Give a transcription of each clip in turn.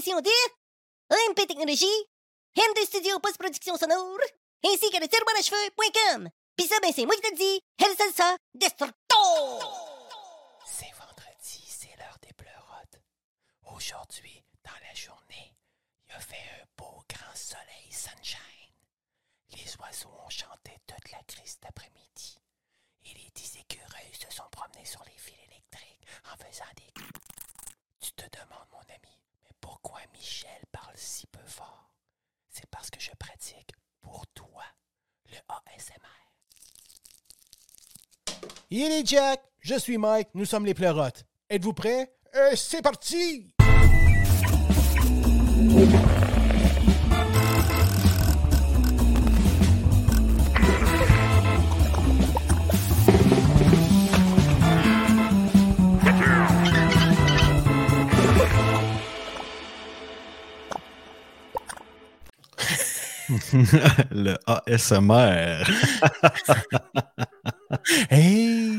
de Technologies, MD Studio Post-Production Sonore, ainsi que le à cheveux.com. Pis ça, ben c'est moi qui te! C'est vendredi, c'est l'heure des pleurotes. Aujourd'hui, dans la journée, il a fait un beau grand soleil sunshine. Les oiseaux ont chanté toute la crise d'après-midi. Et les dix écureuils se sont promenés sur les fils électriques en faisant des... Tu te demandes, mon ami, pourquoi Michel parle si peu fort? C'est parce que je pratique pour toi le ASMR. Il est Jack, je suis Mike, nous sommes les pleurotes. Êtes-vous prêts? Euh, c'est parti! Le ASMR. Hey!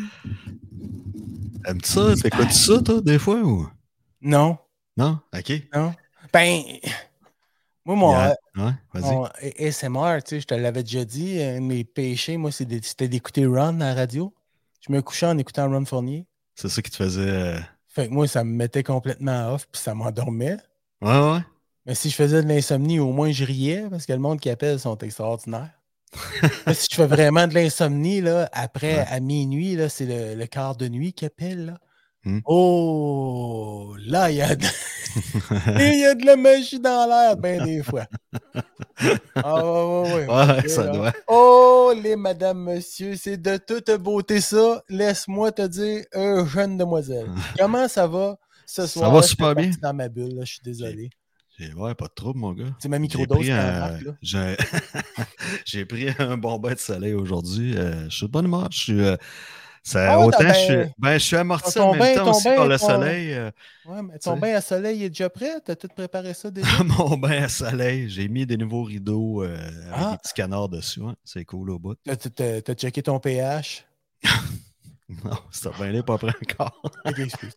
Aimes-tu ça? T'écoutes ça, toi, des fois, ou? Non, Non? OK. non. Ben, moi, mon, Yeah. Ouais, vas-y. mon ASMR, tu sais, je te l'avais déjà dit, un de mes péchés, moi, c'était d'écouter Ron à la radio. Je me couchais en écoutant Ron Fournier. C'est ça qui te faisait... euh, Fait que moi, ça me mettait complètement off, puis ça m'endormait. Ouais, ouais. Mais si je faisais de l'insomnie, au moins je riais, parce que le monde qui appelle sont extraordinaires. Mais si je fais vraiment de l'insomnie, là, après, Ouais. à minuit, là, c'est le, le quart de nuit qui appelle. Là. Hmm. Oh, là, il y, a de... il y a de la magie dans l'air, ben des fois. Ah, ouais, ouais, ouais. Ouais, Ok, ça là. doit. Oh, les madame, monsieur, c'est de toute beauté ça. Laisse-moi te dire, euh, jeune demoiselle. Comment ça va ce Ça soir? va Je suis super bien. dans ma bulle, là, je suis désolé. J'ai- Ouais, pas de trouble, mon gars. C'est ma J'ai microdose pris, qui un... embarque, là. j'ai... j'ai pris un bon bain de soleil aujourd'hui. Euh, je suis de bonne humeur. Je suis... euh, Ça, Ah autant t'as je suis... ben- je suis amorti en même bain- temps aussi bain, par le ton- soleil. euh, Ouais, mais ton bain à soleil est déjà prêt? T'as tout préparé ça déjà? mon bain à soleil. J'ai mis des nouveaux rideaux euh, avec Ah. des petits canards dessus. hein. C'est cool au bout. T'as checké ton pH? Non, c'est bain là pas prêt encore. Ok, excuse.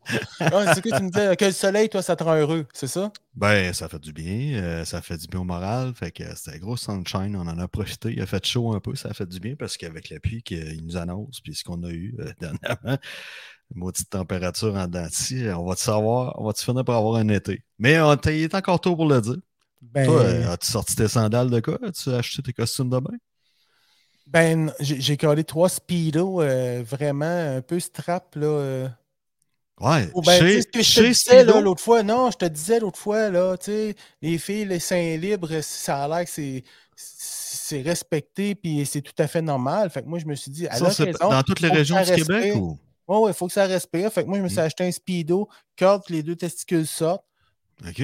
Ah, c'est que tu me disais que le soleil, toi, ça te rend heureux, c'est ça? Ben, ça fait du bien. euh, ça fait du bien au moral. Fait que c'était gros sunshine. On en a profité. Il a fait chaud un peu. Ça a fait du bien parce qu'avec la pluie qu'il nous annonce, puis ce qu'on a eu euh, dernièrement, maudite température en denti, on va te savoir, on va te finir par avoir un été. Mais on, il est encore tôt pour le dire. Ben, Toi, euh, as-tu sorti tes sandales de quoi? As-tu acheté tes costumes de bain? Ben j'ai collé trois speedos euh, vraiment un peu strap, là. euh. Ouais, Oh, ben, chez, ce que je te disais l'autre fois, non, je te disais l'autre fois, là, tu sais, les filles, les seins libres, ça a l'air que c'est c'est respecté, puis c'est tout à fait normal. Fait que moi, je me suis dit, elle Ça, raison, dans toutes les régions du Québec ou? Ouais, ouais, il faut que ça respire. Fait que moi, je me suis Mm. acheté un speedo, corde, les deux testicules sortent. OK.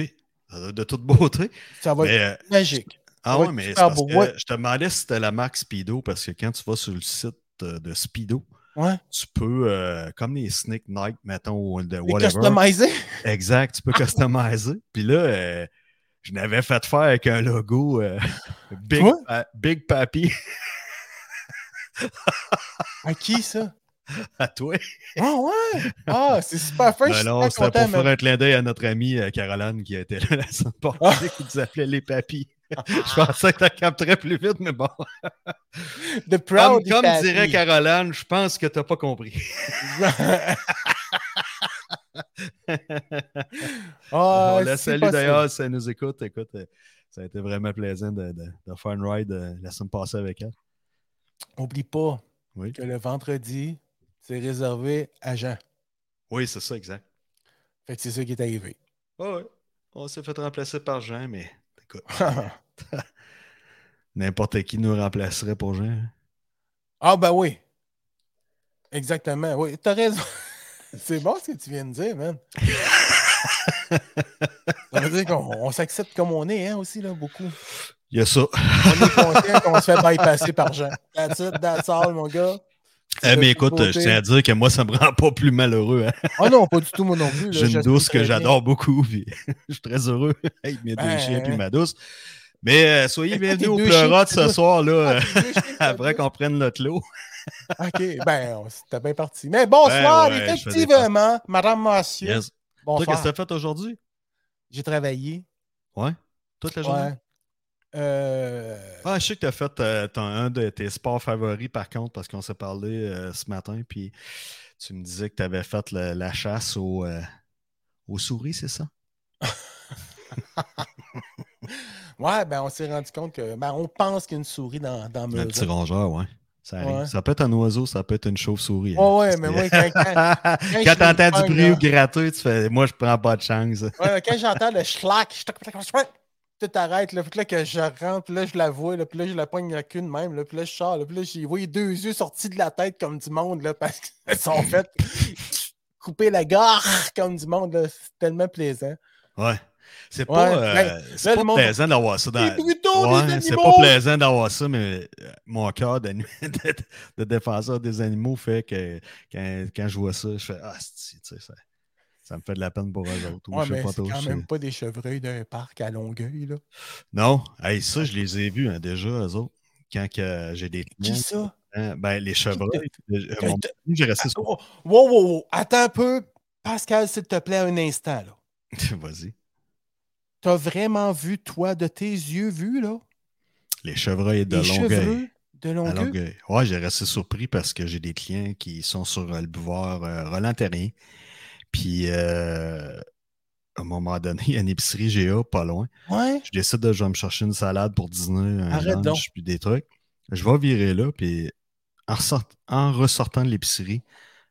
De, de toute beauté. Ça va Mais, être euh, magique. Ah ouais, être mais parce beau. que Ouais. je te demandais si c'était la marque Speedo parce que quand tu vas sur le site euh, de Speedo, Ouais. tu peux, euh, comme les Sneak Night, mettons, ou de whatever. customisés. Exact, tu peux customiser. Puis là, euh, je n'avais fait faire avec un logo euh, Big? Pa- Big Papi À qui, ça? à toi. Ah ouais! Ah, c'est super fin. Ben non, c'était pour faire un clin d'œil à notre amie Caroline qui était là la semaine Ah. passée, qui nous appelait les papis. je pensais que tu capterais plus vite, mais bon. The Comme, Proud comme Pappy. dirait Caroline, je pense que tu n'as pas compris. On la salue d'ailleurs si elle nous écoute. Écoute, euh, ça a été vraiment plaisant de, de- de faire une ride euh, la semaine passée avec elle. Oublie pas Oui, que le vendredi, c'est réservé à Jean. oui c'est ça, exact. Fait que c'est ça qui est arrivé. Ah ouais. On s'est fait remplacer par Jean, mais écoute, n'importe qui nous remplacerait pour Jean. ah, ben oui. Exactement. Oui, t'as raison. c'est bon ce que tu viens de dire, man. ça veut dire qu'on on s'accepte comme on est, hein, aussi, là, beaucoup. Il y a ça. On est conscient qu'on se fait bypasser par Jean. That's it, that's all, mon gars. Eh, de mais écoute, je tiens à dire que moi, ça me rend pas plus malheureux. hein. Ah non, pas du tout, moi non plus. J'ai une douce que j'adore beaucoup. puis je suis très heureux avec mes deux Ben, chiens et ma douce. Mais euh, soyez bienvenus au pleurote ce soir, là, Ah, euh, après qu'on prenne notre lot. OK, ben, c'était bien parti. Mais bonsoir, Ben ouais, effectivement, madame, monsieur. Yes. Toi, Bonsoir. qu'est-ce que tu as fait aujourd'hui? J'ai travaillé. Ouais? Toute la journée? Ouais. Euh, Ah, je sais que tu as fait euh, un de tes sports favoris, par contre, parce qu'on s'est parlé euh, ce matin, puis tu me disais que tu avais fait le- la chasse aux, aux souris, c'est ça? Ouais, ben on s'est rendu compte que ben, on pense qu'il y a une souris dans, dans Un petit rongeur, ouais. Ça. Ouais. Ça peut être un oiseau, ça peut être une chauve-souris. Ouais, ouais, hein. mais moi, quand, quand- Quand je t'entends du bruit ou gratteux, tu fais Moi, je prends pas de chance. ouais, quand j'entends le schlack, je tout arrête, là, puis là, que je rentre, puis là, je la vois, là, puis là, je la pogne la queue de même, là, puis là, je sors, là, puis là, j'ai voyé deux yeux sortis de la tête comme du monde, là, parce qu'ils sont faits couper la gorge comme du monde, là. C'est tellement plaisant. Ouais. C'est Ouais, pas, euh, ben, c'est pas monde- plaisant d'avoir ça dans. Brutaux, Ouais, c'est pas plaisant d'avoir ça, mais euh, mon cœur de, de, de défenseur des animaux fait que quand, quand je vois ça, je fais Ah, c'est- tu sais, ça, ça me fait de la peine pour eux autres. ou Ouais, mais c'est quand même pas des chevreuils d'un parc à Longueuil, là. Non, hey, ça, je les ai vus hein, déjà, eux autres. Quand j'ai des Qui ça? hein, ben, les chevreuils. euh, mon- J'ai resté sur. Oh, wow, wow, wow. Attends un peu. Pascal, s'il te plaît, un instant, là. Vas-y. T'as vraiment vu, toi, de tes yeux vus, là? Les chevreuils de les Longueuil. de À Longueuil? Ouais, j'ai resté surpris parce que j'ai des clients qui sont sur euh, le boulevard euh, Roland-Terrien. Puis, euh, à un moment donné, il y a une épicerie GA pas loin. Ouais. Je décide de je vais me chercher une salade pour dîner, un Arrête lunch, donc. puis des trucs. Je vais virer là, puis en, ressort- en ressortant de l'épicerie,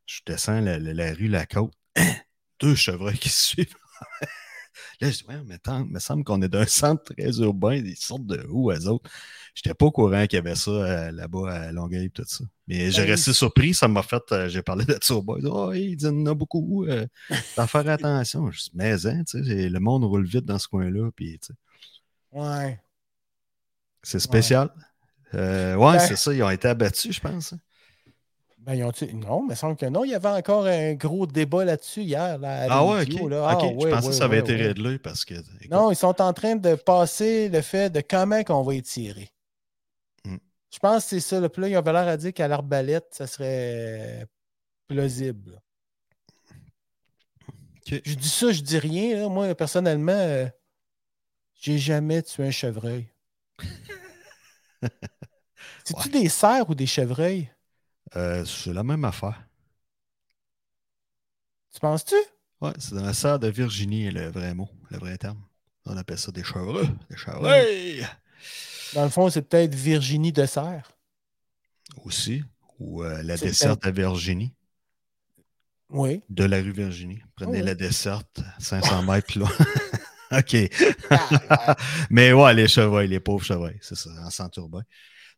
je descends la, la- la rue La Côte. Deux chevreuils qui se suivent. Là, je dis, ouais, mais attends, il me semble qu'on est d'un centre très urbain. Ils sortent de où, eux autres? J'étais pas au courant qu'il y avait ça euh, là-bas à Longueuil et tout ça. Mais j'ai Ben, resté surpris. Ça m'a fait. euh, j'ai parlé de ça au boy. Oh, il dit, il y en a beaucoup. Euh, faut faire attention. Je dis, mais, hein, tu sais, le monde roule vite dans ce coin-là. Puis, tu sais, Ouais. c'est spécial. Euh, ouais, Ben- c'est ça. Ils ont été abattus, je pense. Ben, ils ont Non, mais il semble que non. Il y avait encore un gros débat là-dessus hier. Là, Ah ouais, ok. là. Ah, je ouais, pensais ouais, que ça avait été réglé parce que. écoute, Non, ils sont en train de passer le fait de comment qu'on va étirer. Hmm. Je pense que c'est ça. Puis là, ils avaient l'air à dire qu'à l'arbalète, ça serait plausible. Je dis ça, je dis rien. là. Moi, personnellement, euh, j'ai jamais tué un chevreuil. C'est-tu des cerfs ou des chevreuils? Euh, c'est la même affaire. Tu penses-tu? Ouais, c'est dans la serre de Virginie, le vrai mot, le vrai terme. On appelle ça des chevreux. Des chevreuils. Dans le fond, c'est peut-être Virginie de Serre. Aussi. Ou euh, la desserte à Virginie, Oui. de la rue Virginie. Prenez Oh. la desserte, 500 mètres plus loin. OK. Mais ouais, les chevreuils, les pauvres chevreuils, c'est ça, en centre urbain.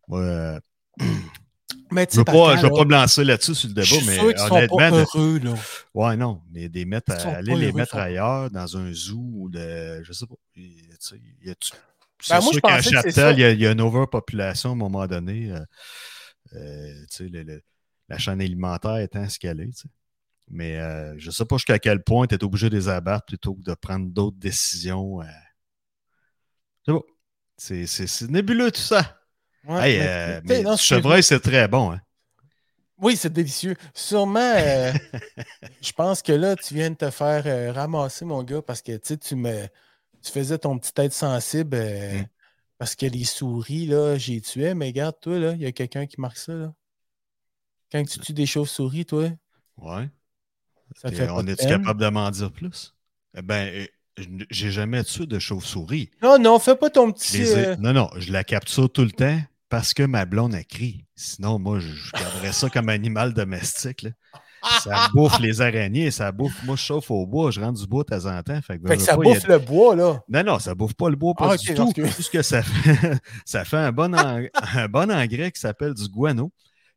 Moi, euh, Mais je ne veux, pas- me lancer là-dessus sur le je débat, suis mais sûr qu'ils sont honnêtement, pas de- heureux, là. ouais, non, mais des mettre à, aller les heureux, mettre ailleurs dans un zoo de, je sais pas, y a- c'est Ben, moi, sûr qu'à c'est Châtel, il y, a, il y a une overpopulation à un moment donné. euh, euh, le- le- la chaîne alimentaire étant ce qu'elle est. Mais euh, je ne sais pas jusqu'à quel point tu es obligé de les abattre plutôt que de prendre d'autres décisions. C'est bon. C'est- C'est c'est nébuleux tout ça. Ouais, Hey, mais- euh, mais non, chevreuil, c'est très bon. Hein? Oui, c'est délicieux. Sûrement, euh, je pense que là, tu viens de te faire euh, ramasser, mon gars, parce que tu me tu faisais ton petit tête sensible Mm. parce que les souris, là, j'ai tué. Mais regarde, toi, là, il y a quelqu'un qui marque ça, là. Quand tu tues des chauves-souris, toi, Ouais. ça fait on est-tu capable de m'en dire plus? Eh ben, j'ai jamais tué de chauve-souris. Non, non, fais pas ton petit. ai- Non, non, je la capture tout le temps parce que ma blonde a crie. Sinon, moi, je, garderais ça comme animal domestique. là. Ça bouffe les araignées, ça bouffe. Moi, je chauffe au bois, je rentre du bois de temps en temps. Fait que, Fait veux, que veux ça pas, a- bouffe le bois, là. Non, non, ça bouffe pas le bois, pas Ah, du tout. parce que- Tout ce que ça fait, ça fait un bon, en- un bon engrais qui s'appelle du guano.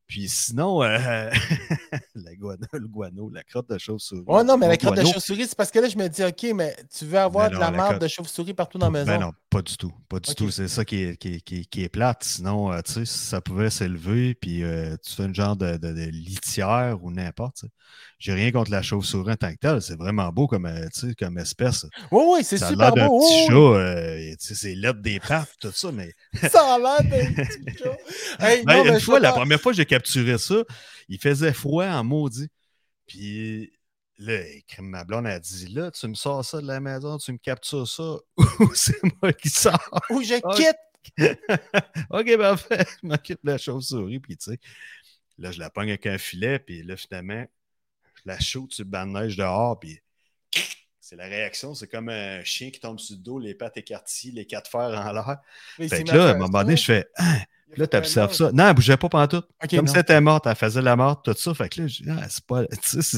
Puis sinon, euh, la guano, le guano, la crotte de chauve-souris. Ouais, non, mais la crotte de chauve-souris, c'est parce que là, je me dis, OK, mais tu veux avoir de la la marde crotte- de chauve-souris partout dans la maison. Ben non, pas du tout. Pas du tout. C'est ça qui est, qui, est- qui est- qui est plate. Sinon, euh, tu sais, ça pouvait s'élever, puis euh, tu fais une genre de, de- de litière ou n'importe. J'ai rien contre la chauve-souris en tant que telle. C'est vraiment beau comme, comme espèce. Oui, oui, c'est Ça a super l'air d'un beau. petit oui, chat. tu sais, c'est l'aide des pattes, tout ça, mais. Ça a l'air d'un petit chat. Hey, Ben, non, une fois, la première fois j'ai capturé ça, il faisait froid en maudit. Puis là, crème ma blonde a dit Là, tu me sors ça de la maison, tu me captures ça, ou c'est moi qui sors? Ou je quitte. ok, parfait. Je m'occupe de la chauve-souris, puis tu sais. Là, je la pogne avec un filet, puis là, finalement, je la shoot sur le banc de neige dehors, puis c'est la réaction. C'est comme un chien qui tombe sur le dos, les pattes écartillées, les quatre fers en l'air. Fait que là, à un moment donné, je fais Hein, Là, tu observes ça. Non, elle bougeait pas pendant tout. Comme non. si elle était morte, elle faisait la morte, tout ça. Fait que là, je dis, ah, c'est pas. tu sais,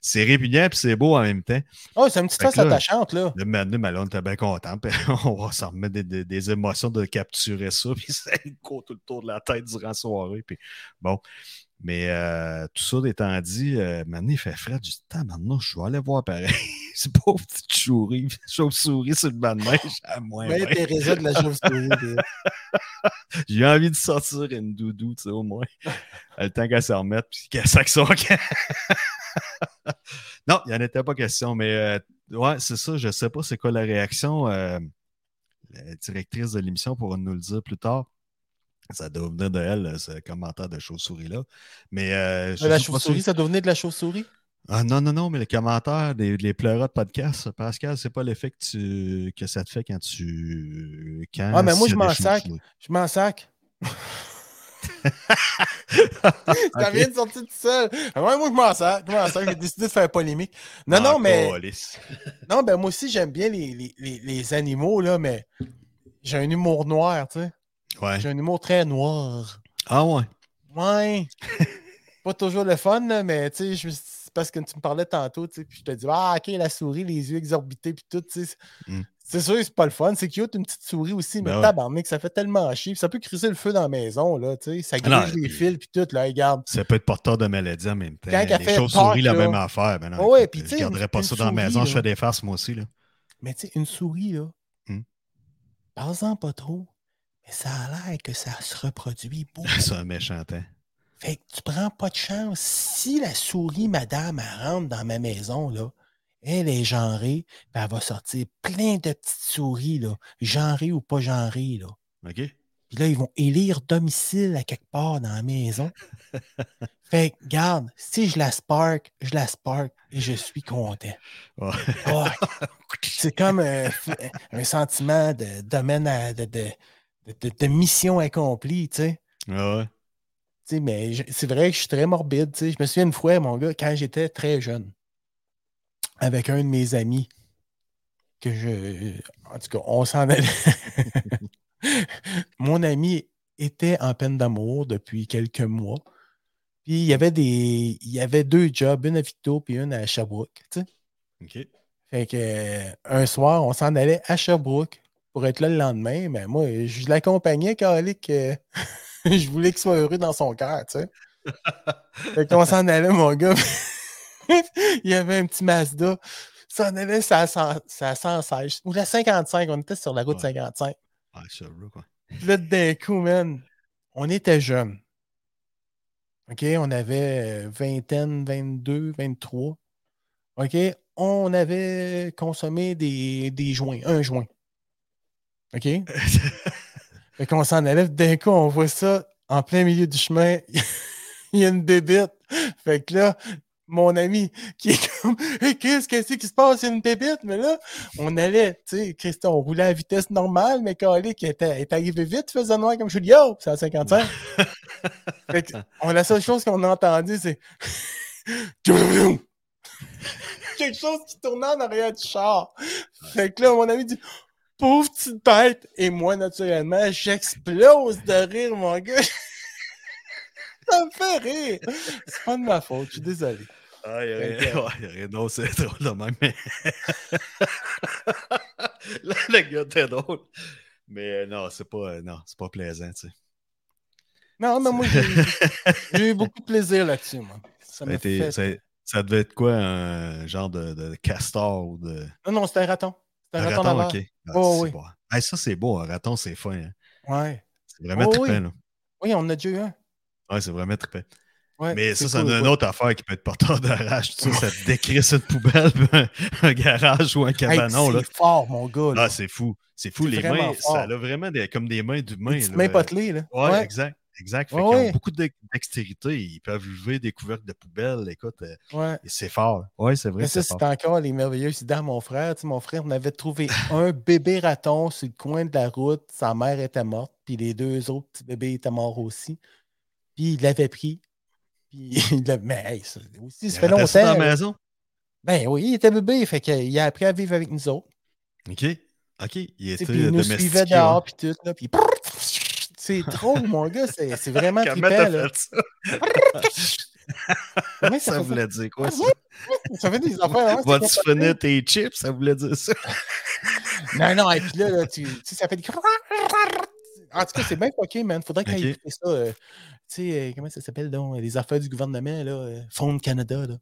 C'est répugnant puis c'est beau en même temps. Oh, c'est une petite face attachante, là. Le maintenant, Malone était bien content. Puis on va s'en remettre des, des- des émotions de capturer ça. Puis ça court tout le tour de la tête durant la soirée. Puis bon. Mais euh, tout ça étant dit, euh, maintenant, il fait frais. Je dis, maintenant, je vais aller voir pareil. c'est pas petite chourie, chauve-souris sur le banc de neige. À moins. Teresa de la chauve-souris. J'ai envie de sortir une doudou, tu sais, au moins. Le temps qu'elle se remette, puis qu'elle sac son non, il n'y en était pas question, mais euh, ouais, c'est ça. Je sais pas c'est quoi la réaction. la directrice de l'émission pourra nous le dire plus tard. Ça doit venir de elle, ce commentaire de chauve-souris-là. Mais euh, je la chauve-souris, si- ça doit venir de la chauve-souris? Ah non, non, non, mais le commentaire des les de podcast, Pascal, c'est pas l'effet que, tu, que ça te fait quand tu. Quand Ah, mais moi, je m'en sac. Je m'en sac. Ça vient de sortir tout seul. Ouais, moi, je m'en sac. Je m'en sac. J'ai décidé de faire polémique. Non, non, Ah, mais. Non, ben moi aussi, j'aime bien les, les, les, les animaux, là, mais j'ai un humour noir, tu sais. Ouais. J'ai un humour très noir. Ah ouais. Ouais. pas toujours le fun, là, mais tu sais, je parce que tu me parlais tantôt, tu sais, puis je te dis, ah, ok, la souris, les yeux exorbités, puis tout, tu sais. Mm. C'est sûr, c'est pas le fun. C'est cute, une petite souris aussi, mais Ben ouais. tabarnak, ça fait tellement chier. puis Ça peut crisser le feu dans la maison, là, tu sais. Ça Ah grige les puis- fils, puis tout, là, regarde. Ça peut être porteur de maladie en même temps. Quand les fait chauves-souris, la même affaire. Ben non, ouais, puis tu je sais, garderais pas une ça dans la souris, maison. Je fais des farces, moi aussi. Là. Mais tu sais, une souris, là, Hmm. parle-en pas trop, mais ça a l'air que ça se reproduit beaucoup. C'est un méchant temps. Fait que tu prends pas de chance. Si la souris, madame, elle rentre dans ma maison, là, elle est genrée, puis elle va sortir plein de petites souris, là, genrées ou pas genrées, là. OK? Puis là, ils vont élire domicile à quelque part dans la maison. fait que, garde, si je la spark, je la spark et je suis content. C'est comme un, un sentiment de domaine à- de, de, de- de mission accomplie, tu sais. Ah ouais. Tu sais, mais c'est vrai que je suis très morbide. tu sais. Je me souviens une fois, mon gars, quand j'étais très jeune, avec un de mes amis, que je. En tout cas, on s'en allait. mon ami était en peine d'amour depuis quelques mois. Puis il y avait des. Il y avait deux jobs, une à Victo puis une à Sherbrooke. tu sais. OK. Fait que euh, un soir, on s'en allait à Sherbrooke pour être là le lendemain. Mais moi, je l'accompagnais, Calique. euh, je voulais qu'il soit heureux dans son cœur, tu sais. fait qu'on s'en allait, mon gars. Il y avait un petit Mazda. S'en allait, ça 116. Ou la 55. On était sur la route Ouais. 55. Ah, Sherbrooke, quoi. Puis là, d'un coup, man, on était jeunes. OK? On avait euh, vingtaine, 22, 23. OK? On avait consommé des, des joints, un joint. OK? Fait qu'on s'en allait, d'un coup, on voit ça en plein milieu du chemin. Il y a une bébête. Fait que là, mon ami qui est comme Hey, qu'est-ce que c'est qui se passe? Il y a une bébête, mais là, on allait, tu sais, Christian, on roulait à vitesse normale, mais Calé qui était, est arrivé vite, faisait noir comme je dis Yo! C'est à 55. fait que, on, la seule chose qu'on a entendu, c'est quelque chose qui tournait en arrière du char. Fait que là, mon ami dit Pauvre petite bête! Et moi, naturellement, j'explose de rire, mon gars. Ça me fait rire. C'est pas de ma faute, je suis désolé. Ah, il y a Fait rien. que- Ouais, il y a rien d'autre, c'est drôle de même. Mais... Là, le gars était drôle. Mais euh, non, c'est pas, euh, non, c'est pas plaisant, tu sais. Non, mais moi, j'ai eu beaucoup de plaisir là-dessus, moi. Ça Ça, a m'a été- fait... ça, ça devait être quoi, un genre de, de castor ou de. Non, non, c'était un raton. Un, Un raton, ok. Ah, Oh, oui. Hey, ça, c'est beau, un raton, c'est fin. hein. Ouais. C'est vraiment Oh, trippant, oui. là. Oui, on en a déjà eu un. Ouais, c'est vraiment trippant. Ouais, Mais ça, cool, une autre affaire qui peut être porteur de rage. Tu sais, ça te décrisse une poubelle, un, un garage ou un Hey, cabanon. là. c'est fort, mon gars. là. Ah, c'est fou. C'est fou. Les mains, fort. ça a vraiment des, comme des mains d'humains. Des mains potelées, là. Ouais, Ouais. exact. Exact. Fait Ouais, qu'ils ont beaucoup de dextérité. Ils peuvent lever des couvercles de poubelle. Écoute, euh, Ouais. c'est fort. Oui, c'est vrai. Mais ça, c'est encore les merveilleuses idées à mon frère. Tu sais, mon frère, on avait trouvé un bébé raton sur le coin de la route. Sa mère était morte. Puis les deux autres petits bébés étaient morts aussi. Puis il l'avait pris. Puis il. Mais hey, ça aussi, ça Il fait longtemps. dans la maison? Ben oui, il était bébé. Fait qu'il a appris à vivre avec nous autres. OK. OK. Il était il nous suivait dehors. Puis tout. Là, puis c'est trop, mon gars. C'est vraiment Comment trippant. t'as là. fait ça? Voulait dire quoi, ça? Ça fait des affaires. hein, Vas-tu c'est finir tes chips? Ça voulait dire ça? Non, non, et puis là, là, tu, tu sais, ça fait des. En tout cas, c'est bien OK, man. Faudrait qu'il Ok. ait ça. euh, tu sais, euh, comment ça s'appelle donc? Les affaires du gouvernement, là. euh, Fonds Canada, là.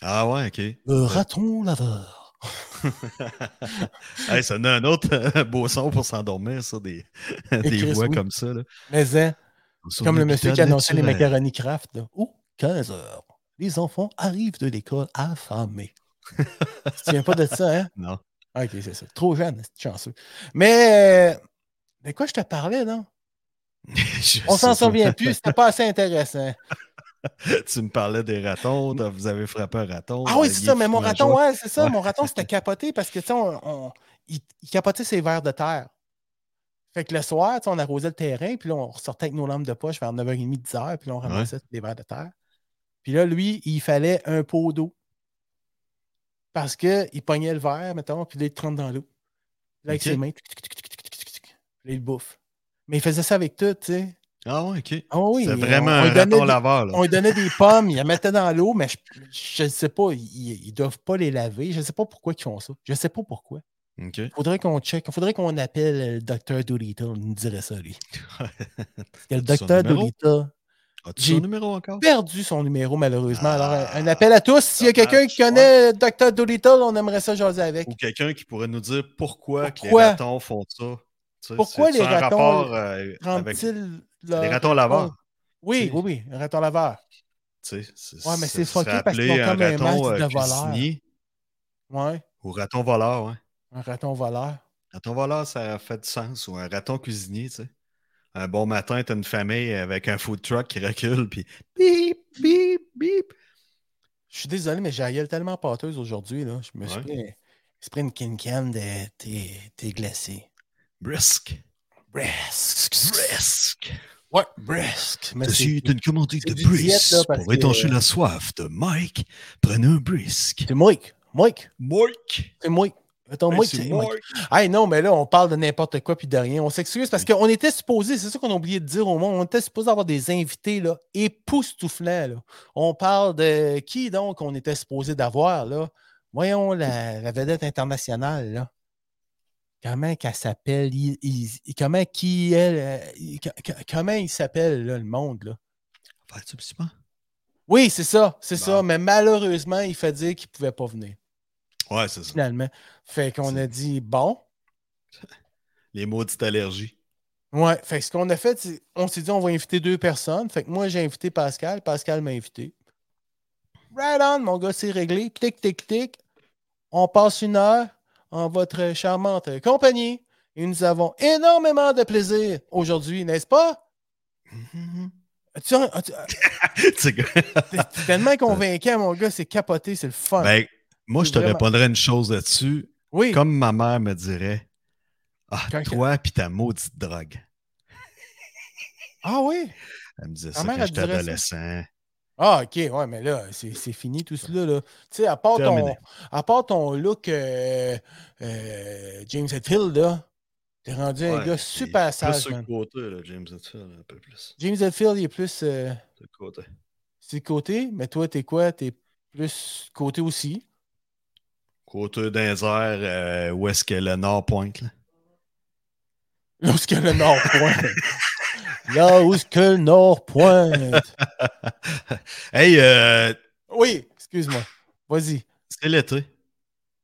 Ah ouais, OK. Le raton laveur. Hey, ça donne un autre euh, beau son pour s'endormir, ça, des, des Chris, voix oui. comme ça. Là. Mais hein, comme le monsieur qui annonçait les naturel. macaronis craft, là. Ouh, 15 heures. Les enfants arrivent de l'école affamés. tu souviens pas de ça, hein? Non. Ok, c'est ça. Trop jeune, c'est chanceux. Mais. euh, De quoi je te parlais, non? On s'en souvient plus, c'était pas assez intéressant. tu me parlais des ratons, vous avez frappé un raton. Ah oui, euh, c'est ça, mais mon raton, ouais, c'est ça, mon raton, c'était capoté parce que, tu sais, on, il, capotait ses verres de terre. Fait que le soir, on arrosait le terrain, puis là, on ressortait avec nos lampes de poche vers 9h30, 10h, puis là, on ramassait ouais. les verres de terre. Puis là, lui, il fallait un pot d'eau. Parce qu'il pognait le verre, mettons, puis là, il trempe dans l'eau. Là, okay. avec ses mains, il bouffe. Mais il faisait ça avec tout, tu sais. Ah ouais, OK. Ah oui, c'est on- vraiment on un lui donnait raton des- laveur. Là. on lui donnait des pommes, il la mettait dans l'eau, mais je ne sais pas, ils ne doivent pas les laver. Je ne sais pas pourquoi ils font ça. Je ne sais pas pourquoi. Il faudrait qu'on check. Il faudrait qu'on appelle le docteur Doolittle. Il nous dirait ça, lui. Le docteur? Doolittle J'ai son numéro encore? a perdu son numéro, malheureusement. Alors, un, un Ah, appel à tous. S'il y a quelqu'un dommage, qui connaît le docteur Doolittle, on aimerait ça jaser avec. Ou quelqu'un qui pourrait nous dire pourquoi, les ratons font ça. Tu sais, Pourquoi les un ratons euh, avec les ratons laveurs. Oui, tu sais. oui, oui, un raton laveur. Tu sais, c'est- Ouais, mais c'est fucké parce qu'ils ont comme un masque raton de euh, voleur. cuisinier Ouais, ou raton voleur, ouais. un raton voleur. Raton voleur, ça fait du sens. Ou un raton cuisinier, tu sais. Un bon matin, t'as une famille avec un food truck qui recule, puis bip, bip, bip. Je suis désolé, mais j'ai tellement pâteuse aujourd'hui. là. Je me suis Ouais. pris, une can-can de thé, thé glacé. Brisk. Brisk. Brisk. Ouais, brisk. Ceci est une commandite de Brisk. Pour étancher que- la soif de Mike, prenez un Brisk. c'est Mike. Mike. Mike! C'est Mike. Attends, Hey, Mike, c'est c'est Mike. Mike. Hey, non, mais là, on parle de n'importe quoi puis de rien. On s'excuse parce qu'on était supposé, c'est ça qu'on a oublié de dire au monde, on était supposé avoir des invités là, époustouflants. Là. On parle de qui donc on était supposé d'avoir là? Voyons la, la vedette internationale là. Comment qu'elle s'appelle? Il- il- comment qui elle? euh, il- comment il s'appelle le monde là? Oui, c'est ça, c'est ça. Mais malheureusement, il fait dire qu'il ne pouvait pas venir, Ouais, c'est ça. finalement. Fait qu'on a dit bon. Les maudites allergies. Ouais, fait que ce qu'on a fait, c'est on s'est dit on va inviter deux personnes. Fait que moi, j'ai invité Pascal, Pascal m'a invité. Right on, mon gars, c'est réglé. Tic, tic, tic. On passe une heure en votre charmante compagnie et nous avons énormément de plaisir aujourd'hui, n'est-ce pas? Tu, tu- Tu sais, t'es tellement convaincant, mon gars, c'est capoté, c'est le fun. ben, moi, je te Vraiment. répondrais une chose là-dessus. oui, Comme ma mère me dirait Ah, Quand- toi puis ta maudite drogue. ah oui. Elle me disait ça mère, quand j'étais ça? Ah, ok, ouais, mais là, c'est c'est fini tout cela. Là. Tu sais, à part ton, Terminé. à part ton look euh, euh, James Hetfield, là, t'es rendu un gars c'est super sage, le côté, là, James Hetfield, un peu plus. James Hetfield, il est plus euh, le côté. sur le côté, mais toi, t'es quoi? T'es plus côté aussi? Côté d'un air, euh, où est-ce que le nord pointe, là? Là? Où est-ce que le Nord pointe? Là où est-ce que le Nord pointe. hey, euh, Oui, excuse-moi. Vas-y. c'est l'été.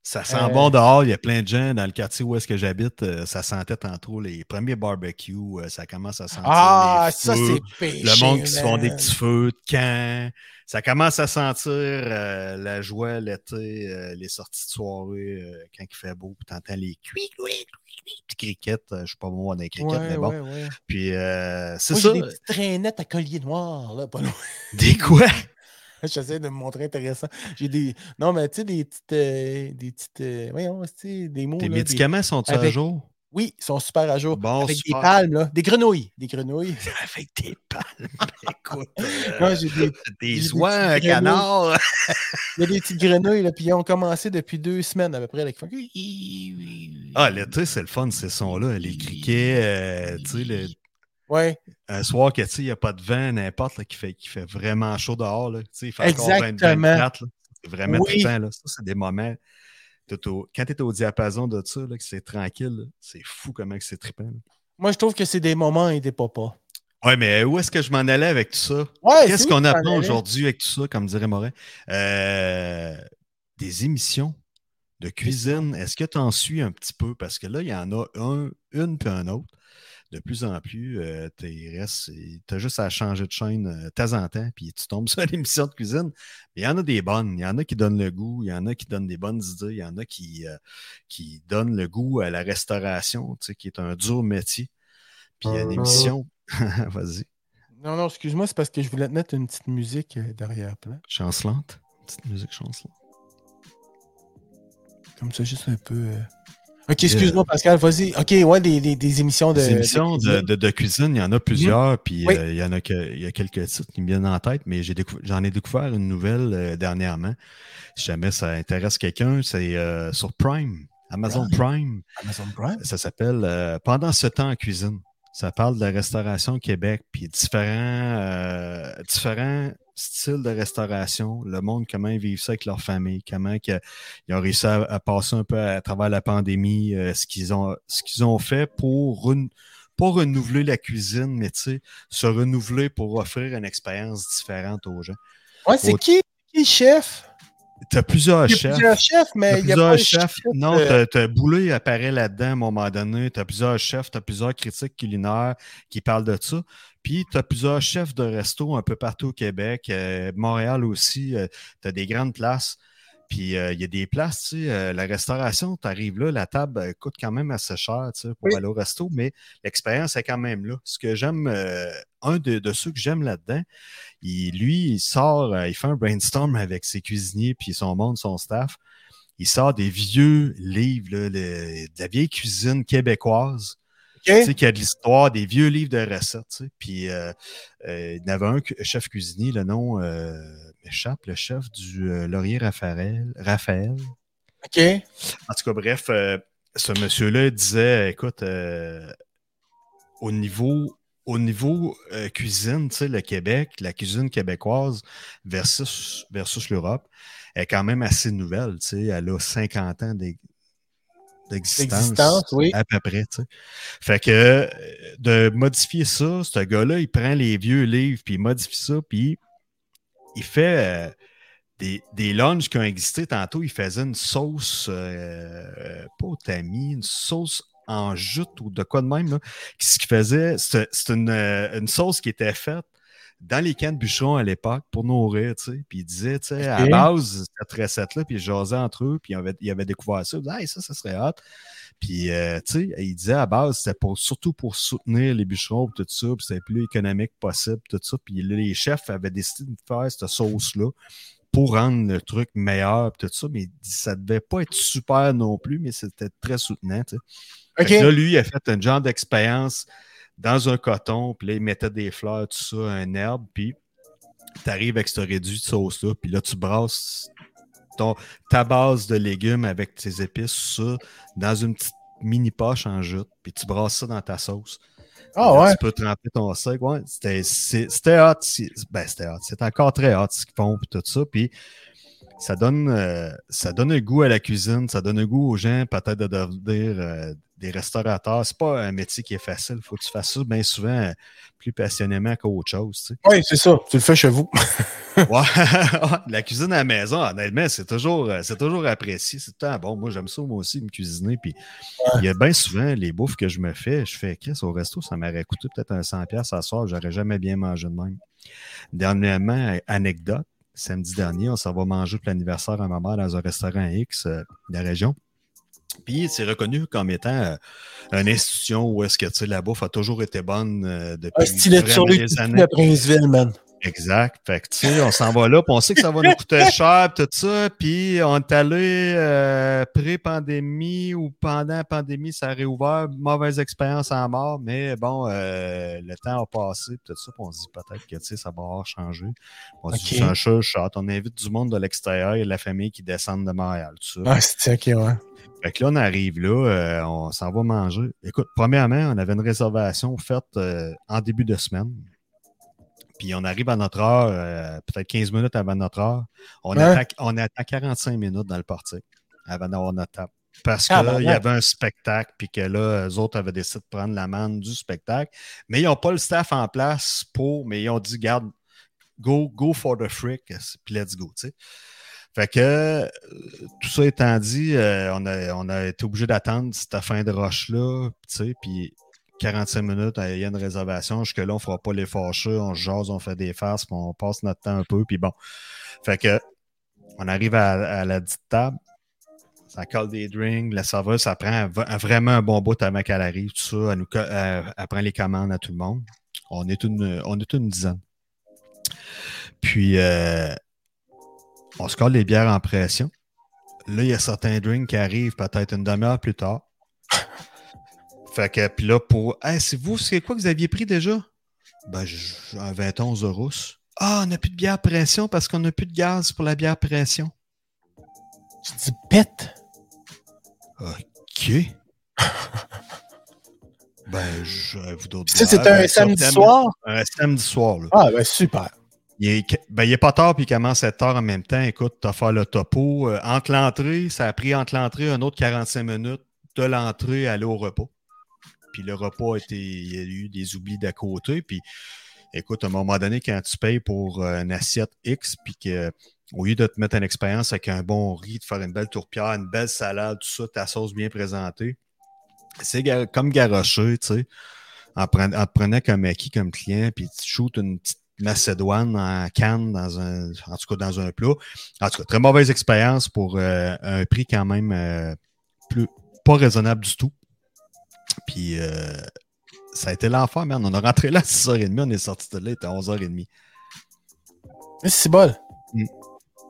Ça sent Euh, bon dehors. Il y a plein de gens dans le quartier où est-ce que j'habite. euh, ça sentait tantôt les premiers barbecues. euh, ça commence à sentir. Ah, les ça, feux, c'est péché. Le monde qui se font des petits feux de camp. Ça commence à sentir la joie l'été, les sorties de soirée quand il fait beau. Puis t'entends les cuic, puis criquettes. Je suis pas bon dans les criquettes, Ouais, mais bon. ouais, ouais. Puis c'est ça. des petites traînettes à collier noir, là, pas loin. Des quoi? J'essaie de me montrer intéressant. J'ai des. Non, mais tu sais, des petites. euh, des petites. euh, Voyons, des mots. Tes là, des- médicaments sont-ils à avec- jour? Oui, ils sont super à jour. Bon, avec super. des palmes, là. Des grenouilles. Des grenouilles. Avec des palmes. Écoute. euh, Moi, j'ai des, des oies, un canard. il y a des petites grenouilles, là, puis ils ont commencé depuis deux semaines à peu près. Font... Ah, l'été, c'est le fun, ces sons-là. Les criquets, euh, tu sais, le- Ouais, un soir que, il n'y a pas de vent, n'importe, qui fait, qui fait vraiment chaud dehors, là. Il fait encore 20, Exactement. 24, là. C'est vraiment Oui. trippant, là. Ça, c'est des moments... au- quand tu es au diapason de ça, là, que c'est tranquille, c'est fou comment que c'est trippant. là. moi, je trouve que c'est des moments et des papas. Ouais, mais où est-ce que je m'en allais avec tout ça? Ouais, Qu'est-ce qu'on apprend aujourd'hui avec tout ça, comme dirait Morin? Euh, des émissions de cuisine. Est-ce que tu en suis un petit peu? Parce que là, il y en a un, une puis un autre. De plus en plus, euh, tu as juste à changer de chaîne euh, de temps en temps, puis tu tombes sur une émission de cuisine. Il y en a des bonnes, il y en a qui donnent le goût, il y en a qui donnent des bonnes idées, il y en a qui, euh, qui donnent le goût à la restauration, qui est un dur métier. Puis il y a une émission. Vas-y, Non, non, excuse-moi, c'est parce que je voulais te mettre une petite musique euh, derrière-plan. chancelante? Petite musique chancelante. Comme ça, juste un peu. Ok, excuse-moi, Pascal, vas-y. Ok, ouais, des, des, des émissions de. Des émissions de, cuisine. de- de cuisine, il y en a plusieurs, puis Oui. euh, il y en a que, il y a quelques titres qui me viennent en tête, mais décou- j'en ai découvert une nouvelle euh, dernièrement. Si jamais ça intéresse quelqu'un, c'est euh, sur Prime, Amazon Prime. Amazon Prime. Ça s'appelle Pendant ce temps en cuisine. Ça parle de la restauration au Québec, puis différents, euh, différents styles de restauration, le monde, comment ils vivent ça avec leur famille, comment que- ils ont réussi à, à passer un peu à, travers la pandémie, euh, ce qu'ils ont, ce qu'ils ont fait pour pas renouveler la cuisine, mais se renouveler pour offrir une expérience différente aux gens. Ouais, c'est qui, qui chef? Tu as plusieurs Il y a chefs. plusieurs chefs, mais T'as il y a plusieurs pas chefs. chef, Non, euh, t'as- t'as Boulay apparaît là-dedans à un moment donné. Tu as plusieurs chefs, tu as plusieurs critiques culinaires qui parlent de ça. Puis tu as plusieurs chefs de resto un peu partout au Québec. euh, Montréal aussi, tu as des grandes places. Puis euh, il y a des places, tu sais, euh, la restauration, tu arrives là, la table euh, coûte quand même assez cher tu sais, pour Oui. aller au resto, mais l'expérience est quand même là. Ce que j'aime, euh, un de, de ceux que j'aime là-dedans, il, lui, il sort, il fait un brainstorm avec ses cuisiniers, puis son monde, son staff. Il sort des vieux livres, là, le- de la vieille cuisine québécoise. ok. Tu sais, qui a de l'histoire, des vieux livres de recettes. tu sais. Puis euh, euh, il y en avait un chef cuisinier, le nom euh, m'échappe, le chef du euh, Laurier Raphaël. Raphaël. Ok. En tout cas, bref, euh, ce monsieur-là disait écoute, euh, au niveau, au niveau cuisine, tu sais, le Québec, la cuisine québécoise versus, versus l'Europe est quand même assez nouvelle. tu sais. Elle a 50 ans d'ex- d'existence. Oui. À peu près. tu sais. Fait que de modifier ça, ce gars-là, il prend les vieux livres, puis il modifie ça, puis il fait. euh, des, des qui ont existé tantôt, il faisait une sauce, euh, pas une sauce en jute ou de quoi de même. Là. Ce qu'il faisait, c'est c'est une, euh, une sauce qui était faite dans les de bûcherons à l'époque pour nourrir, tu sais. Puis il disait, tu sais, à base, cette recette-là, puis il jasait entre eux, puis il avait, il avait découvert ça. Il disait, hey, ça, ça serait hot. Puis, euh, tu sais, il disait à base, c'était pour, surtout pour soutenir les bûcherons, puis tout ça, puis c'était plus économique possible, tout ça. Puis là, les chefs avaient décidé de faire cette sauce-là pour rendre le truc meilleur, puis tout ça. Mais ça devait pas être super non plus, mais c'était très soutenant, tu sais. Fait Ok. que là, lui, il a fait un genre d'expérience dans un coton, puis là, il mettait des fleurs, tout ça, un herbe, puis tu arrives avec ce réduit de sauce-là, puis là, tu brasses ton, ta base de légumes avec tes épices, ça, dans une petite mini poche en jute, puis tu brasses ça dans ta sauce. Ah ouais? Tu peux tremper ton steak. Ouais, c'était, hot. Ben, c'était hot. C'est encore très hot ce qu'ils font, puis tout ça. Puis ça donne, euh, ça donne un goût à la cuisine, ça donne un goût aux gens, peut-être de devenir euh, des restaurateurs. C'est pas un métier qui est facile. Il faut que tu fasses ça bien souvent euh, plus passionnément qu'autre chose. tu sais. Oui, c'est ça. Tu le fais chez vous. Ouais. la cuisine à la maison, honnêtement, c'est toujours, euh, c'est toujours apprécié. C'est tout le temps bon. Moi, j'aime ça, moi aussi, me cuisiner. Puis, il y a bien souvent les bouffes que je me fais. Je fais, Chris, au resto, ça m'aurait coûté peut-être un 100$ à soir. J'aurais jamais bien mangé de même. Dernièrement, anecdote, samedi dernier, on s'en va manger pour l'anniversaire à ma mère dans un restaurant X euh, de la région. Puis c'est reconnu comme étant euh, une institution où est-ce que tu sais, la bouffe a toujours été bonne euh, depuis Un stylet sur vraiment le des cul années. à Princeville, man. Exact. Fait que, tu sais, on s'en va là, puis on sait que ça va nous coûter cher, tout ça. Puis on est allé euh, pré-pandémie ou pendant la pandémie, ça a réouvert. Mauvaise expérience en mort, mais bon, euh, le temps a passé, puis tout ça. Puis on se dit peut-être que, tu sais, ça va avoir changé. On se dit, un chat. On invite du monde de l'extérieur et de la famille qui descendent de Montréal, tout ça. Ah, c'est ok, ouais. Fait que là, on arrive là, euh, on s'en va manger. Écoute, premièrement, on avait une réservation faite en début de semaine. Puis on arrive à notre heure, euh, peut-être 15 minutes avant notre heure. On, Ouais. attend, on attend 45 minutes dans le portique avant d'avoir notre table. Parce Ah, qu'il ben y avait un spectacle, puis que là, eux autres avaient décidé de prendre l'amende du spectacle. Mais ils n'ont pas le staff en place pour, mais ils ont dit, garde, go, go for the freak, puis let's go, tu sais. Fait que, euh, tout ça étant dit, euh, on, a, on a été obligé d'attendre cette fin de roche-là, tu sais, puis 45 minutes, il y a une réservation. Jusque-là, on fera pas les fâcheux, on se jase, on fait des farces, on passe notre temps un peu, puis bon. Fait que, on arrive à, la dite table, ça colle des drinks, la serveuse, ça prend vraiment un bon bout avant qu'elle arrive, tout ça, elle prend les commandes à tout le monde. On est une, on est une dizaine. Puis, euh, on se colle les bières en pression. Là, il y a certains drinks qui arrivent peut-être une demi-heure plus tard. Fait que, puis là, pour. Hey, c'est vous, c'est quoi que vous aviez pris déjà? Ben, un 21 euros. Ah, on n'a plus de bière pression parce qu'on n'a plus de gaz pour la bière pression. Tu dis pète? OK. ben, je vous d'autres. Ça, c'est bières. un Ben, samedi thème- soir? Un samedi soir, là. Ah, ben super. Il est, ben, il est pas tard, puis il commence à 7 heures en même temps. Écoute, tu as fait le topo. Euh, entre l'entrée, ça a pris entre l'entrée un autre 45 minutes de l'entrée à aller au repas. Puis le repas, été, il y a eu des oublis d'à côté. Puis écoute, à un moment donné, quand tu payes pour euh, une assiette X, puis que au lieu de te mettre en expérience avec un bon riz, de faire une belle tourpière, une belle salade, tout ça, ta sauce bien présentée, c'est comme garocher, tu sais, en, pren- en te prenant comme acquis comme client, puis tu shootes une petite macédoine en canne dans un, en tout cas dans un plat. En tout cas, très mauvaise expérience pour euh, un prix quand même euh, plus, pas raisonnable du tout. Puis euh, ça a été l'enfer, man. On a rentré là à 6h30, on est sorti de là, il était 11h30. Mais C'est bol. Mm.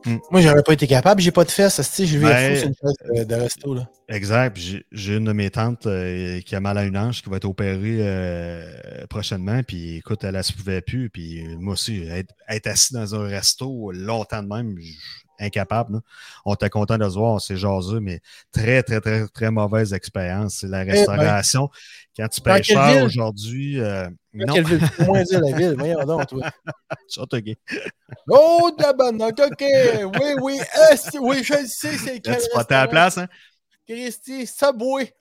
Mm. Moi, j'aurais pas été capable. J'ai pas de fesses. esti, J'ai vu Ben, fou une fesse de, de resto. Là. Exact. J'ai une de mes tantes euh, qui a mal à une hanche, qui va être opérée euh, prochainement. Puis écoute, elle ne se pouvait plus. Puis moi aussi, être, être assis dans un resto longtemps de même, je- incapable. là. On était content de se voir, on s'est jasé, mais très, très, très, très mauvaise expérience. C'est la restauration. Quand tu payes cher aujourd'hui, euh, non, Quelle ville? Moins dire la ville. Voyons donc, toi. Châteauguay. Oh, tabarnak, OK. Oui, oui. oui, je le sais, c'est quel tu la restaurant. place, hein? Christy, Subway.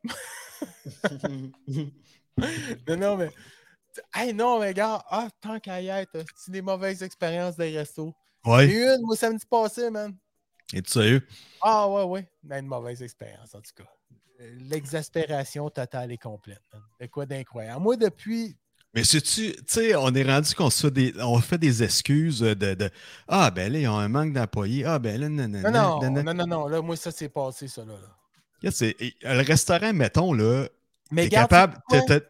non, non, mais. Hey, non, mais gars, ah, tant qu'à y être, c'est des mauvaises expériences des restos. Oui. J'ai eu une, moi, samedi passé, man. Es-tu sérieux? Ah, ouais, ouais. Mais une mauvaise expérience, en tout cas. L'exaspération totale et complète. man. C'est quoi d'incroyable. Moi, depuis. Mais sais-tu, tu sais, on est rendu qu'on se fait des, on fait des excuses de, de Ah, ben là, ils ont un manque d'employés. Ah, ben là, non, non, Non, non, non, non, non, non. Là, moi, ça, c'est passé, ça, là. et, euh, Le restaurant, mettons, là, Mais garde, capable,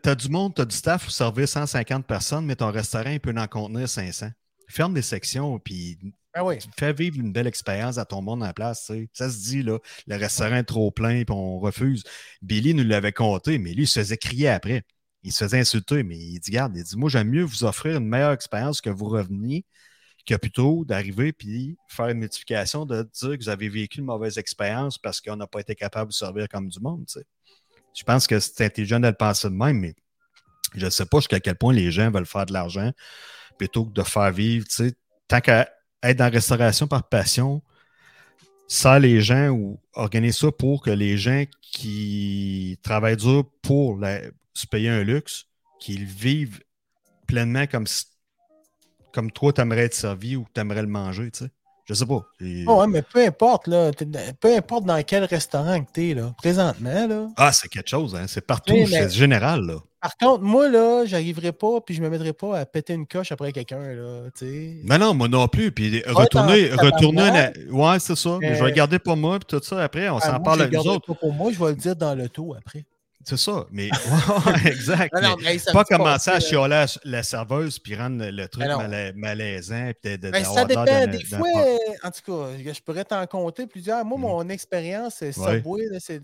t'as du monde, t'as du staff pour servir 150 personnes, mais ton restaurant, il peut en contenir 500. Ferme des sections, puis Ah oui. fais vivre une belle expérience à ton monde en place. Ça se dit, là, le restaurant est trop plein, puis on refuse. Billy nous l'avait compté, mais lui, il se faisait crier après. Il se faisait insulter, mais il dit, garde, il dit, moi, j'aime mieux vous offrir une meilleure expérience que vous reveniez que plutôt d'arriver puis faire une notification de dire que vous avez vécu une mauvaise expérience parce qu'on n'a pas été capable de vous servir comme du monde. Je pense que c'est intelligent de le penser de même, mais je ne sais pas jusqu'à quel point les gens veulent faire de l'argent plutôt que de faire vivre. tu sais. Tant qu'à être dans la restauration par passion, ça les gens ou organise ça pour que les gens qui travaillent dur pour la- se payer un luxe, qu'ils vivent pleinement comme, si- comme toi, t'aimerais être servi ou t'aimerais le manger, tu sais. Je sais pas. Et- Oh, ouais, mais peu importe, là. Peu importe dans quel restaurant que t'es, là. Présentement, là. Ah, c'est quelque chose, hein. C'est partout, c'est général, là. Par contre, moi, là, j'arriverai pas, puis je me mettrai pas à péter une coche après quelqu'un, là. Tu sais. Mais non, moi non plus. Puis retourner, retourner. la- Ouais, c'est ça. Mais je vais Euh, le garder pour moi, puis tout ça. Après, on Ah, s'en parle le nous autres. pas pour moi, je vais le dire dans le tout après. C'est ça. Mais, ouais, exact. Non, non, mais pas commencer à chialer à la serveuse puis rendre le truc non. mala- malaisant. Puis de, de- Ben, ça dépend. Des fois, euh, en tout cas, je pourrais t'en compter plusieurs. Moi, Mhm. mon expérience, c'est Ouais. Subway, là, c'est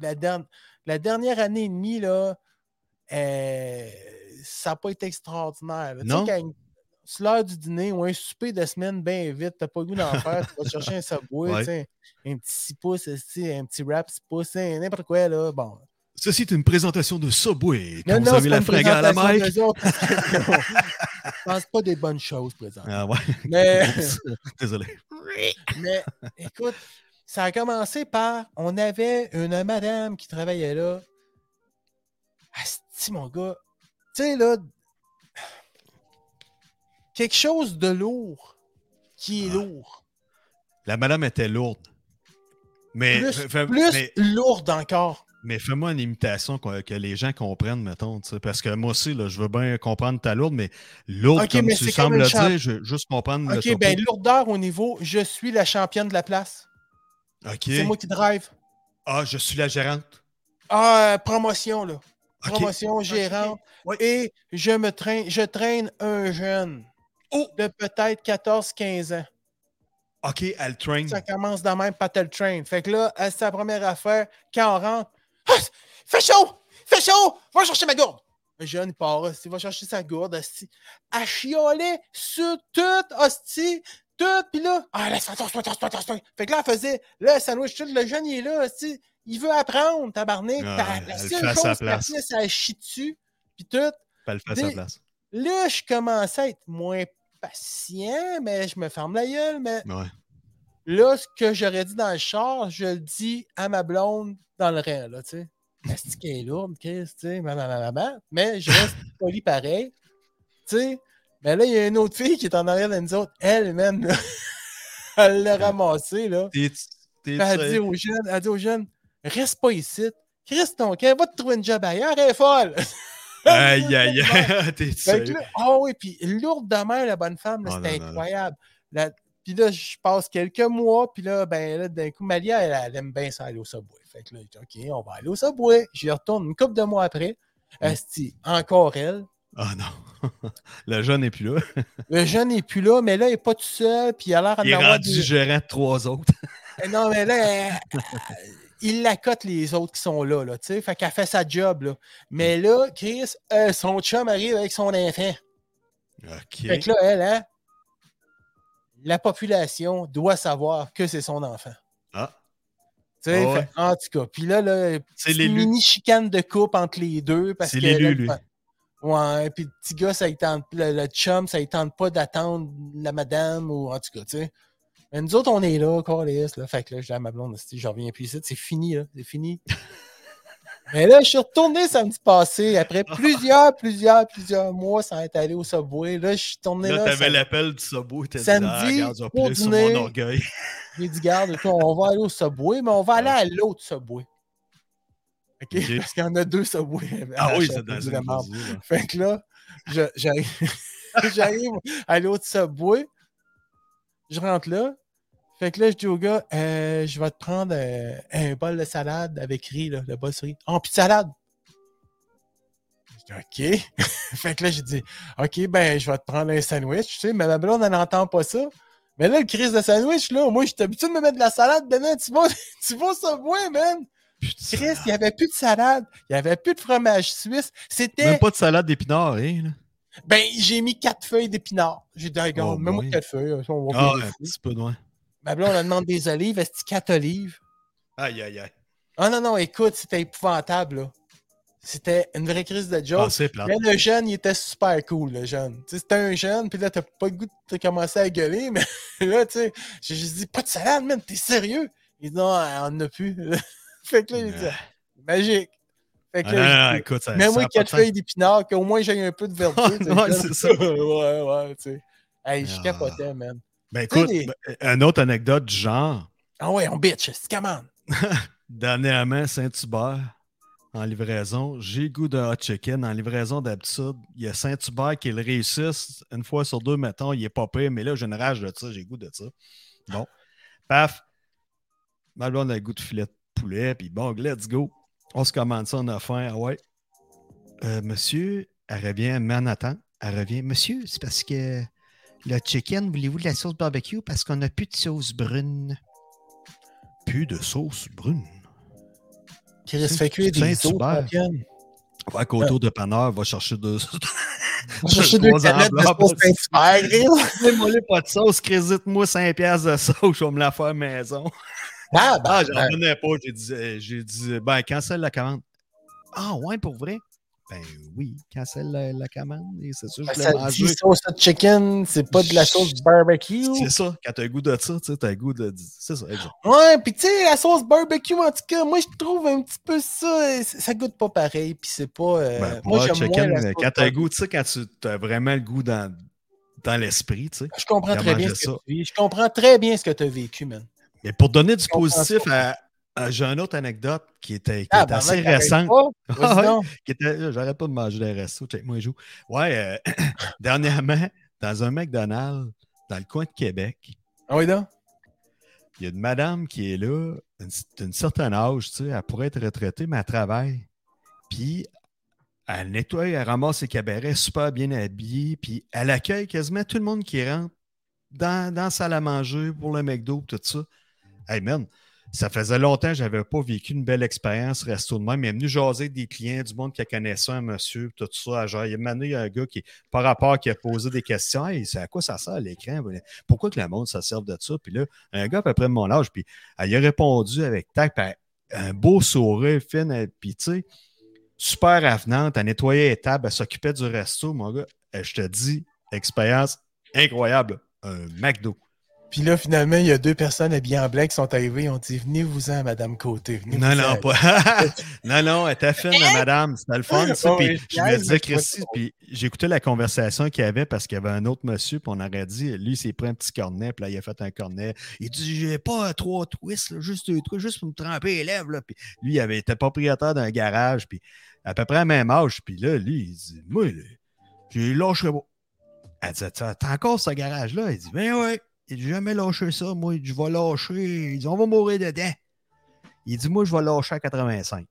la, der- la dernière année et demie, là, euh, ça n'a pas été extraordinaire. là. Tu sais, Non? quand c'est l'heure du dîner ou un souper de semaine bien vite, t'as pas le goût d'en faire, tu vas chercher un Subway, Ouais. tu sais, un petit 6 pouces, un petit wrap 6 pouces, n'importe quoi, là. Bon. Ceci est une présentation de Subway. Quand Non, vous non, avez c'est la fringale à la mic. Je pense pas des bonnes choses, présent. Ah ouais. Mais. Désolé. Mais écoute, ça a commencé par on avait une madame qui travaillait là. Asti, mon gars. Tu sais, là, quelque chose de lourd qui est Ah. lourd. La madame était lourde. Mais, Plus, mais, lourde encore. mais fais-moi une imitation que les gens comprennent, mettons. Parce que moi aussi, là, je veux bien comprendre ta lourde, mais lourde, comme mais tu sembles le dire, je veux juste comprendre Ok, ben lourdeur au niveau, je suis la championne de la place. OK. C'est moi qui drive. Ah, je suis la gérante. Ah, euh, promotion, là. Promotion gérante. Et je me traîne, je traîne un jeune Oh! de peut-être 14-15 ans. OK, elle train. Ça commence dans même Patel Train. Fait que là, c'est sa première affaire. Quand on rentre, Ah, fais chaud! Fais chaud! Va chercher ma gourde! Le jeune, part, hostie, va chercher sa gourde, hostie. Elle chiolait sur tout, hostie, tout, pis là, ah, laisse-moi, tasse-toi, tasse-toi, tasse-toi. Fait que là, elle faisait, là, le sandwich, tout, le jeune, il est là, hostie, il veut apprendre, tabarnak. Ah, la le seule chose c'est elle chie dessus, pis tout. Elle le fait à sa place. Là, je commençais à être moins patient, mais je me ferme la gueule, mais Ouais. Là, ce que j'aurais dit dans le char, je le dis à ma blonde dans le rein, là, tu sais. Est-ce qu'elle est lourde, Chris, tu sais, ma, ma, ma, ma, ma. mais je reste poli pareil, tu sais. Mais là, il y a une autre fille qui est en arrière de nous autres, elle, même, elle l'a ramassée, là. T'es- t'es- Puis elle dit aux jeunes, elle dit aux jeunes, reste pas ici. Chris, ton cœur, va te trouver une job ailleurs, elle est folle. Aïe, aïe, aïe. T'es Ah oui, puis lourde de mer, la bonne femme, Oh, c'était incroyable. La- Puis là, je passe quelques mois, puis là, ben là, d'un coup, Malia, elle, elle aime bien ça aller au Subway. Fait que là, OK, on va aller au Subway. J'y retourne une couple de mois après. Mm. Asti, encore elle. Ah non. Le jeune n'est plus là. Le jeune n'est plus là, mais là, il n'est pas tout seul, puis il a l'air Il est d'en avoir rendu des- gérant de trois autres. Non, mais là, elle- il l'accote les autres qui sont là, là, tu sais. Fait qu'elle fait sa job, là. Mm. Mais là, Chris, euh, son chum arrive avec son enfant. OK. Fait que là, elle, hein, la population doit savoir que c'est son enfant. Ah, Tu sais, Ah ouais. en tout cas. Puis là, là C'est mini chicane de coupe entre les deux. parce C'est que l'élu, lui. Ouais, puis le petit gars, ça tente, le, le chum, ça ne tente pas d'attendre la madame ou en tout cas, tu sais. Mais nous autres, on est là, Carlis, là. Fait que là, je dis à ma blonde, je reviens plus ici, c'est fini, là. C'est fini. Mais là, je suis retourné samedi passé, après plusieurs, plusieurs, plusieurs mois sans être allé au Subway. Là, je suis tourné là, là. t'avais l'appel du sabot. T'as dit, Samedi, ah, regarde, pour sur dîner. mon orgueil. J'ai dit, garde, on va aller au Subway, mais on va aller à l'autre Subway. OK? Parce qu'il y en a deux Subway. Ah oui, c'est dans la marde. Fait que là, j'arrive à l'autre Subway. Je rentre là. Fait que là, je dis au gars, euh, je vais te prendre euh, un bol de salade avec riz, là, le bol sur riz. Oh, puis de salade. Je dis, OK. fait que là, j'ai dit, OK, ben, je vais te prendre un sandwich, tu sais, mais ma blonde, elle n'entend pas ça. Mais là, le crise de sandwich, là, moi, j'étais habitué de me mettre de la salade dedans. Tu vas, tu vas au Subway, man? Putain. Chris, il n'y avait plus de salade. Il n'y avait plus de fromage suisse. C'était. Même pas de salade d'épinards, hein? là. Ben, j'ai mis quatre feuilles d'épinards. J'ai dit, regarde, Oh mets-moi quatre feuilles. Ah, un petit peu de loin. Ma blonde, elle demande des olives. Est-ce que quatre olives? Aïe, aïe, aïe. Ah non, non, écoute, c'était épouvantable, là. C'était une vraie crise de Ah, joke. c'est plate. mais le jeune, il était super cool, le jeune. C'était un jeune, puis là, t'as pas le goût de commencer à gueuler, mais là, tu sais, j'ai juste dit, pas de salade, man, t'es sérieux? Il dit, non, on en a plus. fait que là, il dit, magique. Fait que Ah, là, non, non, écoute, ça, pas quatre feuilles d'épinards, qu'au moins j'ai un peu de verdure. Ouais, c'est ça. ouais, ouais, tu sais. Hey, je Ah. capotais, man. Ben écoute, ben, une autre anecdote du genre. Ah ouais, on bitch, c'est commande. Dernièrement, Saint-Hubert en livraison. J'ai le goût de hot chicken en livraison d'habitude. Il y a Saint-Hubert qui le réussisse une fois sur deux, mettons, il est pas pire, mais là, j'ai une rage de ça, j'ai le goût de ça. Bon. Paf. Ma blonde a le goût de filet de poulet, puis bon, let's go. On se commande ça, on a faim. Ah ouais. Euh, monsieur, elle revient, Manhattan. Elle revient. Monsieur, c'est parce que le chicken, voulez-vous de la sauce barbecue? Parce qu'on n'a plus de sauce brune. Plus de sauce brune. Chris C'est- fait cuire des os, Saint-Hubert. championne. Va qu'auto de panneur, va chercher deux. On cherchait deux Trois canettes de enveloppes. sauce Saint-Hubert. Moi, pas de sauce, crédite-moi 5 piastres de sauce, je vais me la faire maison. Ah, Ah, ben, j'en revenais pas. J'ai dit, euh, j'ai dit, ben, cancelle la commande. Ah, ouais, pour vrai? Ben oui, cancelle la, la commande. Et c'est sûr, je ça dit sauce de chicken, c'est pas de la sauce barbecue. C'est ça, quand t'as le goût de ça, tu t'as le goût de. C'est ça, exact. Ouais, pis tu sais, la sauce barbecue, en tout cas, moi, je trouve un petit peu ça, euh, ça goûte pas pareil, pis c'est pas... euh, Ben, pour moi, moins chicken, la sauce quand t'as barbecue. goût, tu sais, quand tu as vraiment le goût dans, dans l'esprit, tu sais. Je comprends très bien ce que tu vis. Je comprends très bien ce que tu as vécu, man. Mais pour donner du positif, à, à- j'ai une autre anecdote qui était, qui Ah, ben, assez récente. Ah ouais. J'arrête pas de manger des restos. Check moi, je joue. Ouais, euh, dernièrement, dans un McDonald's, dans le coin de Québec, Ah oui, donc? il y a une madame qui est là, une- d'une certaine âge, tu sais, elle pourrait être retraitée, mais elle travaille. Puis, elle nettoie, elle ramasse ses cabarets, super bien habillée, puis elle accueille quasiment tout le monde qui rentre dans, dans la salle à manger pour le McDo, tout ça. Hey man, ça faisait longtemps que je n'avais pas vécu une belle expérience resto de même. Il est venu jaser des clients, du monde qui connaissait un monsieur, tout ça. Genre, il y a un gars qui, par rapport, qui a posé des questions. Hey, c'est à quoi ça sert à l'écran? Pourquoi que le monde se serve de ça? Puis là, un gars à peu près de mon âge, puis elle a répondu avec tac, un beau sourire, elle- puis tu sais, super avenante, elle nettoyait les tables, elle s'occupait du resto, mon gars. Je te dis, expérience incroyable. Un McDo. Puis là, finalement, il y a deux personnes habillées en blanc qui sont arrivées. Ils ont dit Venez-vous-en, Madame Côté. Non, venez-vous-en. non, pas. non, non, elle était fine, la madame. C'était le fun, ça. Oh, Puis je me disais, je Christy, puis j'écoutais la conversation qu'il y avait parce qu'il y avait un autre monsieur, puis on aurait dit, lui, il s'est pris un petit cornet, puis là, il a fait un cornet. Il dit, j'ai pas trois twists, là, juste deux trucs, juste pour me tremper les lèvres. Là. Puis lui, il avait été propriétaire d'un garage, puis à peu près à même âge. Puis là, lui, il dit, moi, là, j'ai lâché pas. Elle dit, t'as t'as encore ce garage-là? Il dit, ben ouais. Il dit, jamais lâché ça. Moi, je vais lâcher. Il dit, on va mourir dedans. Il dit, moi, je vais lâcher à 85.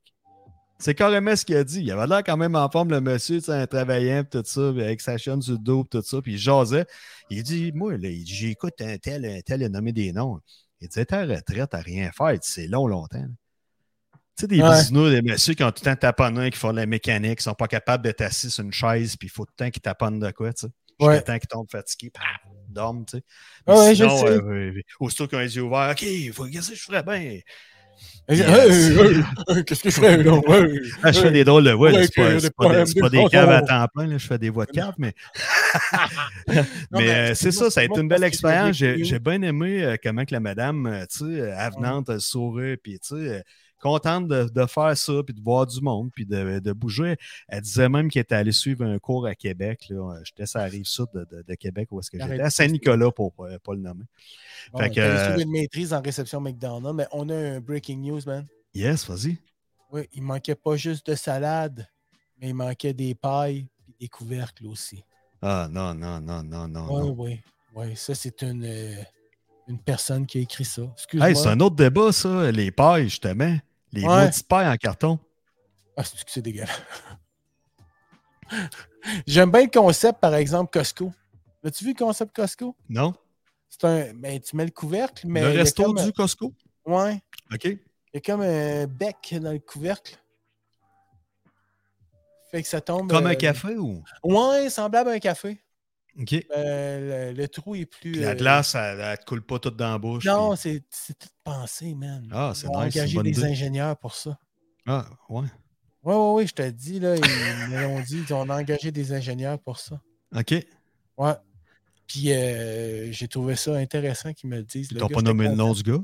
C'est carrément ce qu'il a dit. Il avait l'air quand même en forme, le monsieur, tu sais, un travaillant, pis tout ça, avec sa chaîne sur le dos, pis tout ça, puis il jasait. Il dit, moi, là, il dit, j'écoute un tel, un tel, il a nommé des noms. Il dit, ta retraite, à rien faire. C'est long, longtemps. là. Tu sais, des Ouais. bisounours, des messieurs qui ont tout le temps taponné, qui font de la mécanique, qui sont pas capables d'être assis sur une chaise, puis il faut tout le temps qu'ils taponnent de quoi, tu sais. Jusqu'à Ouais. temps qu'ils tombent fatigués, paf, dorment, tu sais. Ouais, ouais, je sinon, sais. euh, euh, aussitôt qu'ils ont les yeux ouverts, OK, il faut qu'est-ce que je ferais bien. Hey, Yes. hey, hey, hey, Qu'est-ce que je fais là? Ah, je fais des drôles de voix. C'est pas, des pas des, problèmes c'est pas de des caves à temps plein. là, Je fais des voix de cave, mais, mais mais euh, c'est ça, ça a été une belle je expérience. J'ai bien aimé euh, comment que la madame, euh, tu sais, avenante, sourit, puis tu sais, euh, contente de, de faire ça, puis de voir du monde, puis de, de bouger. Elle disait même qu'elle était allée suivre un cours à Québec. là. J'étais sur la rive sud de, de- Québec, où est-ce que j'étais? À Saint-Nicolas, pour ne pas le nommer. Bon, Fait que, t'as euh, une maîtrise en réception McDonald's, mais on a un breaking news, man. Yes, vas-y. Oui, il manquait pas juste de salade, mais il manquait des pailles et des couvercles aussi. Ah, non, non, non, non, non. Oui, non. oui. Oui, ça, c'est une, euh, une personne qui a écrit ça. Excuse-moi. Hey, c'est un autre débat, ça, les pailles, justement. Les Ouais. maudites pailles en carton. Ah, c'est que c'est dégueulasse. J'aime bien le concept, par exemple, Costco. As-tu vu le concept Costco? Non? C'est un. Ben, tu mets le couvercle, mais. le resto comme- du Costco? Ouais. OK. Il y a comme un bec dans le couvercle. Fait que ça tombe. Comme un euh, café ou? Ouais, semblable à un café. Euh, le, le trou est plus. Puis la euh, glace, elle, te coule pas toute dans la bouche. Non, puis- c'est c'est tout pensé, man. Ah, c'est nice, c'est une engagé des idée. ingénieurs pour ça. Ah, ouais. Oui, oui, oui, je te dis, là, ils me l'ont dit, ils ont engagé des ingénieurs pour ça. OK. Ouais. Puis euh, j'ai trouvé ça intéressant qu'ils me le disent. Ils t'ont pas nommé le nom du gars?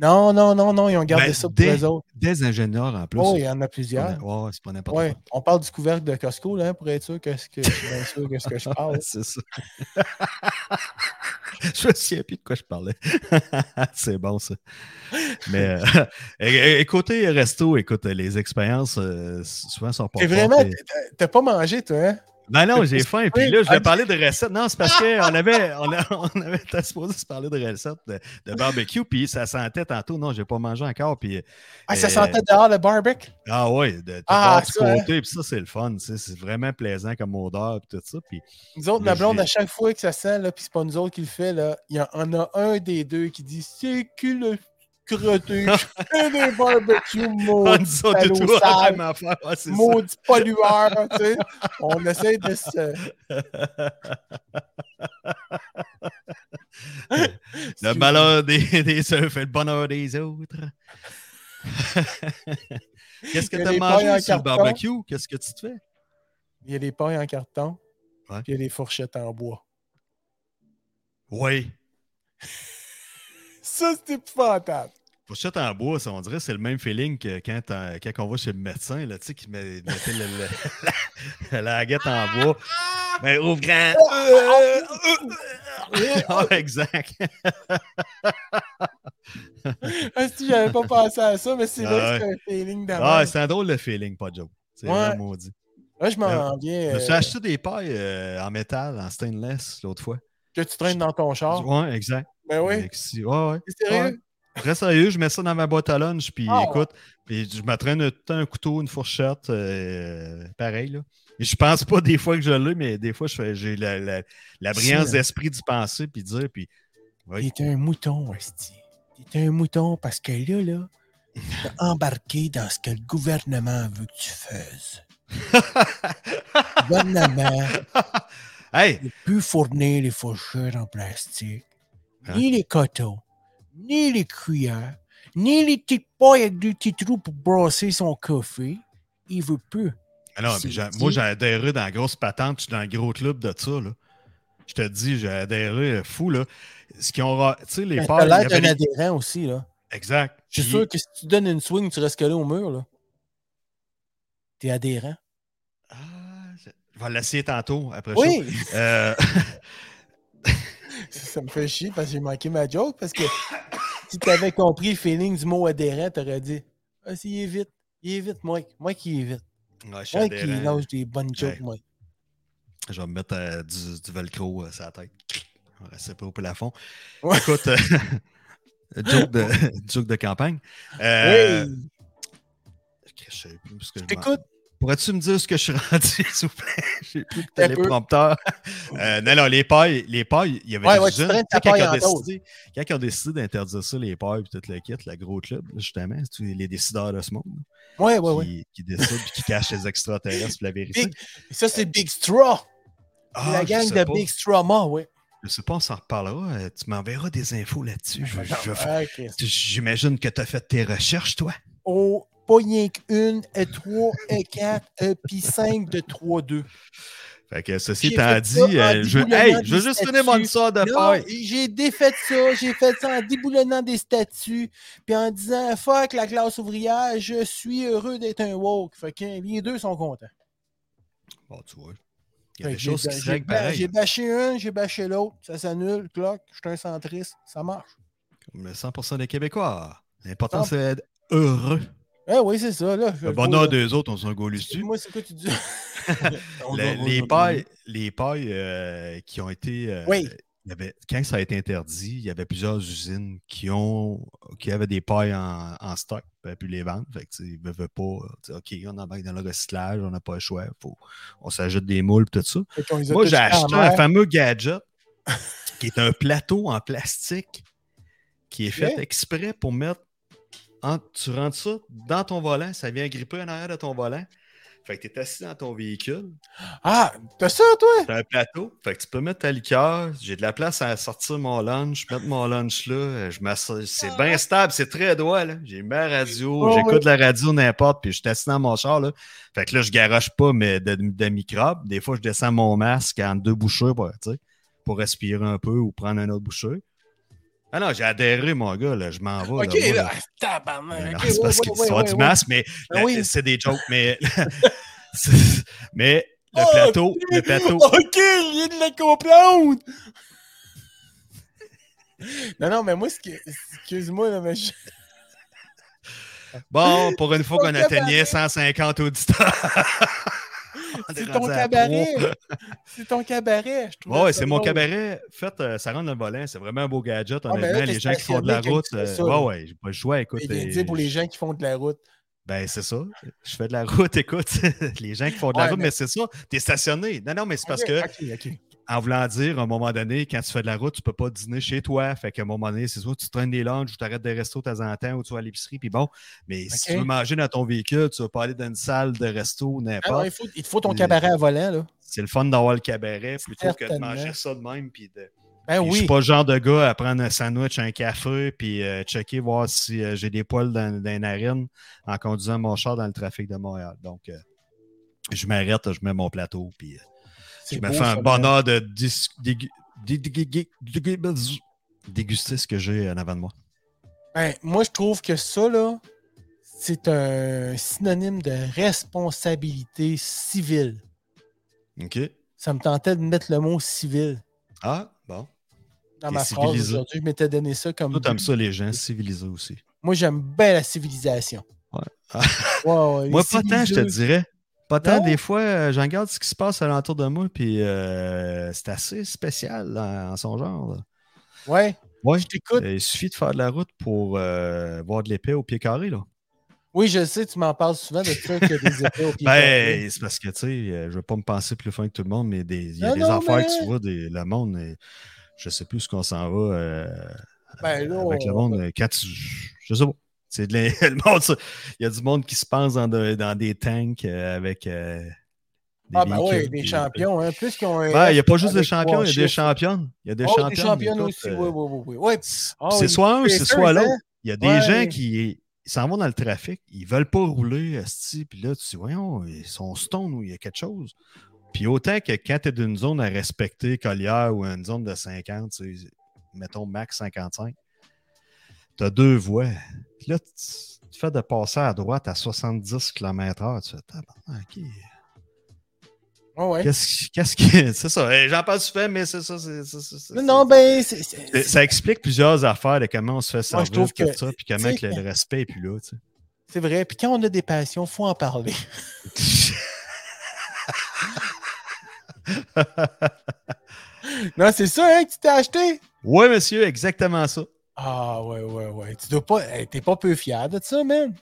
Non, non, non, non, ils ont gardé Ben, ça pour des, eux autres. des ingénieurs en plus. Oh, il y en a C'est plusieurs. pas- Ouais, c'est pas n'importe Ouais, quoi. on parle du couvercle de Costco, là, pour être sûr que, ce que bien sûr que ce que je parle. c'est ça. je me souviens plus de quoi je parlais. c'est bon, ça. Mais euh, é- é- côté resto, écoute, les expériences, euh, souvent, sont pas T'es vraiment. T'as pas mangé, toi, hein? Ben non, j'ai faim. Puis là, je vais parler de recettes. Non, c'est parce qu'on avait, on a- on avait été supposé se parler de recettes de, de barbecue, puis ça sentait tantôt. Non, j'ai pas mangé encore. Puis, Ah, ça euh, sentait dehors le barbecue? ah ouais, de, de Ah, du hein? côté, puis ça, c'est le fun. C'est vraiment plaisant comme odeur, puis tout ça. Puis, Nous autres, la blonde, à chaque fois que ça sent, là, puis c'est pas nous autres qui le fait, là, il y en a un des deux qui dit C'est le crotté fait des barbecues, on maudit salaud sale. Ouais, maudit pollueur, tu sais. On essaie de se. Le malheur des, des uns fait le bonheur des autres. Qu'est-ce que tu as mangé sur le barbecue? Qu'est-ce que tu te fais? Il y a des pailles en carton, Ouais. puis il y a des fourchettes en bois. Oui. Ça, c'est épouvantable. Fourchette en bois, ça, on dirait que c'est le même feeling que quand, quand on va chez le médecin, là, tu sais, qui met- mettait le- le- la, la baguette en bois. Mais ouvre grand. Ah, exact. Ah, si, j'avais pas pensé à ça, mais c'est Ah vrai que c'est un feeling de Ah, c'est un drôle de feeling, pas de joke. C'est Ouais. vraiment maudit. Là, je m'en Euh, viens. Euh, acheté des pailles euh, en métal, en stainless, l'autre fois. que tu traînes dans ton char. Ouais, exact. Ben oui. Ouais, ouais. C'est sérieux? Très sérieux, je mets ça dans ma boîte à lunch, puis Ah. écoute, puis je me traîne tout un couteau, une fourchette, euh, pareil, là. Et je pense pas des fois que je l'ai, mais des fois, j'ai la, la, la brillance Si, d'esprit d'y penser, puis de dire, puis... Oui. T'es un mouton, Esti. T'es un mouton parce que là, là, t'es embarqué dans ce que le gouvernement veut que tu fasses. Le gouvernement hey! ne plus fournir les fourchettes en plastique, Hein? ni les coteaux, ni les cuillères, ni les petites pailles avec des petits trous pour brasser son café. Il veut plus. Ah non, C'est mais j'ai- dit. moi, j'ai adhéré dans la grosse patente, je suis dans le gros club de ça, là. Je te dis, j'ai adhéré fou, là. Ce qui ont... Tu sais, les y l'air d'un les- adhérent aussi, là. Exact. Je suis Puis- sûr que si tu donnes une swing, tu restes collé au mur, là. T'es adhérent. Ah, je... je vais l'essayer tantôt, après Oui! ça. Euh, Ça me fait chier parce que j'ai manqué ma joke. Parce que si tu avais compris le feeling du mot adhérent, tu aurais dit Ah, si, il est vite. Il est vite, Mike. Mike, il est vite. ouais, je il adhérent. lâche des bonnes jokes, Ouais. Mike. Je vais me mettre euh, du, du velcro euh, sur la tête. On va rester pas au plafond. Ouais. Écoute, euh, joke, de, joke de campagne. Euh, oui! Je sais plus ce que je T'écoutes? Pourrais-tu me dire ce que je suis rendu, s'il vous plaît? J'ai plus de téléprompteur. Euh, non, non, les pailles, les pailles, il y avait Ouais, des ouais, sais, quand, paille ils ont en décidé, quand ils ont décidé d'interdire ça, les pailles et tout le kit, le gros club, justement, c'est tous les décideurs de ce monde Ouais, ouais, qui, ouais. qui décident et qui cachent les extraterrestres pour la vérité. Big- ça, c'est Big Straw. Ah, la gang de pas. Big Strawma, ouais. Je sais pas, on s'en reparlera. Euh, Tu m'enverras des infos là-dessus. Je- je- J'imagine que tu as fait tes recherches, toi. Oh, pas rien qu'une, et trois, et quatre, et puis cinq de 3-2. Fait que ceci étant dit, euh, je, hey, je veux juste finir mon histoire de paille. j'ai défait ça, j'ai fait ça en déboulonnant des statuts, puis en disant fuck la classe ouvrière, je suis heureux d'être un woke. Fait que les deux sont contents. Bon, tu vois. Il y a Fait des que choses j'ai- qui se j'ai règlent ba- pareil. J'ai bâché un, j'ai bâché l'autre, ça s'annule, cloc, je suis un centriste, ça marche. Comme le 100% des Québécois. L'important, c'est d'être heureux. Eh oui, c'est ça, là. Le bonheur d'eux autres, on s'en gaule dessus. Excuse-moi, c'est quoi tu dis? Le- les pailles, les pailles euh, qui ont été. euh, Oui. il y avait- quand ça a été interdit, il y avait plusieurs usines qui ont qui avaient des pailles en, en stock, puis pu les vendre. Fait que, ils ne veulent pas. euh, OK, on embarque dans le recyclage, on n'a pas le choix. Faut, on s'ajoute des moules et tout ça. Moi, j'ai acheté un fameux gadget qui est un plateau en plastique qui est fait exprès pour mettre. En- tu rentres ça dans ton volant, ça vient gripper en arrière de ton volant. Fait que t'es assis dans ton véhicule, Ah, t'as ça, toi? t'as un plateau, fait que tu peux mettre ta liqueur. J'ai de la place à sortir mon lunch, mettre mon lunch là. euh, Je c'est bien stable, c'est très droit, là. J'ai ma radio, Oh, j'écoute la radio n'importe, puis je suis assis dans mon char, là. Fait que là, je garoche pas mais de, de microbes. Des fois, je descends mon masque en deux bouchées pour, tu sais, pour respirer un peu ou prendre un autre bouchée. Ah non, j'ai adhéré, mon gars, là. Je m'en vais. Ok, là, là. Tabarnak. Ok, c'est ouais, parce ouais, qu'ils ouais, sont du masque, mais Ah oui. c'est des jokes. Mais, mais le Oh, plateau, le plateau. Ok, il vient de la comprendre. non, non, mais moi, ce qui... excuse-moi, là, mais je... Bon, pour une fois qu'on atteignait cabaret. 150 auditeurs. C'est ton cabaret. c'est ton cabaret. Je trouve Ouais, c'est mon cabaret. Fait, euh, ça rentre dans le volant. C'est vraiment un beau gadget. Ah, là, t'es les gens qui font de la route. euh, ça, ouais, ouais, j'ai pas le choix. Écoute, euh, dire pour les gens qui font de la route. Ben, c'est ça. Je fais de la route, écoute. les gens qui font de la Ouais, route, mais- mais, c'est ça. T'es stationné. Non, non, mais c'est parce que, Ok, ok. En voulant dire, à un moment donné, quand tu fais de la route, tu peux pas dîner chez toi. Fait qu'à un moment donné, c'est soit tu traînes des lunchs ou tu arrêtes des restos de temps en temps ou tu vas à l'épicerie. Puis bon, mais si tu veux manger dans ton véhicule, tu vas pas aller dans une salle de resto ou Ah n'importe. il, faut, il te faut ton cabaret à volant, là. c'est le fun d'avoir le cabaret plutôt que de manger ça de même. Puis de... Ben Je suis pas le genre de gars à prendre un sandwich, un café, puis euh, checker, voir si euh, j'ai des poils dans, dans les narines en conduisant mon char dans le trafic de Montréal. Donc, euh, je m'arrête, je mets mon plateau, puis je me fais un bonheur de déguster ce que j'ai en avant de moi. Ben, moi, je trouve que ça, là, c'est un synonyme de responsabilité civile. OK? Ça me tentait de mettre le mot civil Ah, bon. dans ma phrase aujourd'hui. Je m'étais donné ça comme. Toi, t'aimes ça, les gens civilisés aussi. Moi, j'aime bien la civilisation. Ouais. Ah. Moi, pas tant, je te dirais. Pas tant, des fois, euh, j'en regarde ce qui se passe alentour de moi, puis euh, c'est assez spécial en son genre. là. Ouais, Ouais. je t'écoute. Il suffit de faire de la route pour euh, voir de l'épée au pied carré. Là. Oui, je sais, tu m'en parles souvent de a des effets au pied carré. Ben, c'est parce que, tu sais, je veux pas me penser plus fin que tout le monde, mais des- il y a Non, des non, affaires mais- que tu vois, des, le monde, euh, je sais plus ce qu'on s'en va euh, Ben, là, avec le on- monde. Quand tu, je sais pas. C'est. Il y a du monde qui se pense dans, de- dans des tanks euh, avec. euh, des Ah, ben oui, des champions. Hein. Plus ont un. Ben, il n'y a pas juste des champions, il y a des championnes. Il y a des Oh, des écoute, aussi, euh, oui, oui, oui. oui. Ouais. C'est les soit un, c'est soit l'autre. hein? Il y a des Ouais. gens qui s'en vont dans le trafic, ils veulent pas rouler, esti, puis là, tu dis, voyons, ils sont stone ou il y a quelque chose. Puis autant que quand tu es d'une zone à respecter, collière ou une zone de 50, tu sais, mettons max 55, tu as deux voies. Puis là, tu, fais de passer à droite à 70 km/h. Tu fais, ok. Ouais, ouais. Qu'est-ce qui. C'est ça. J'en parle souvent, mais c'est ça. c'est- c'est- Non, Non, ben, Ça explique plusieurs affaires de comment on se fait Moi, servir, je tout que, ça, puis comment que le, le respect est plus là. tu sais. c'est vrai. Puis quand on a des passions, il faut en parler. Non, c'est ça, hein, que tu t'es acheté? Oui, monsieur, exactement ça. Ah, ouais, ouais, ouais. Tu dois pas. hey, T'es pas peu fier de ça, man.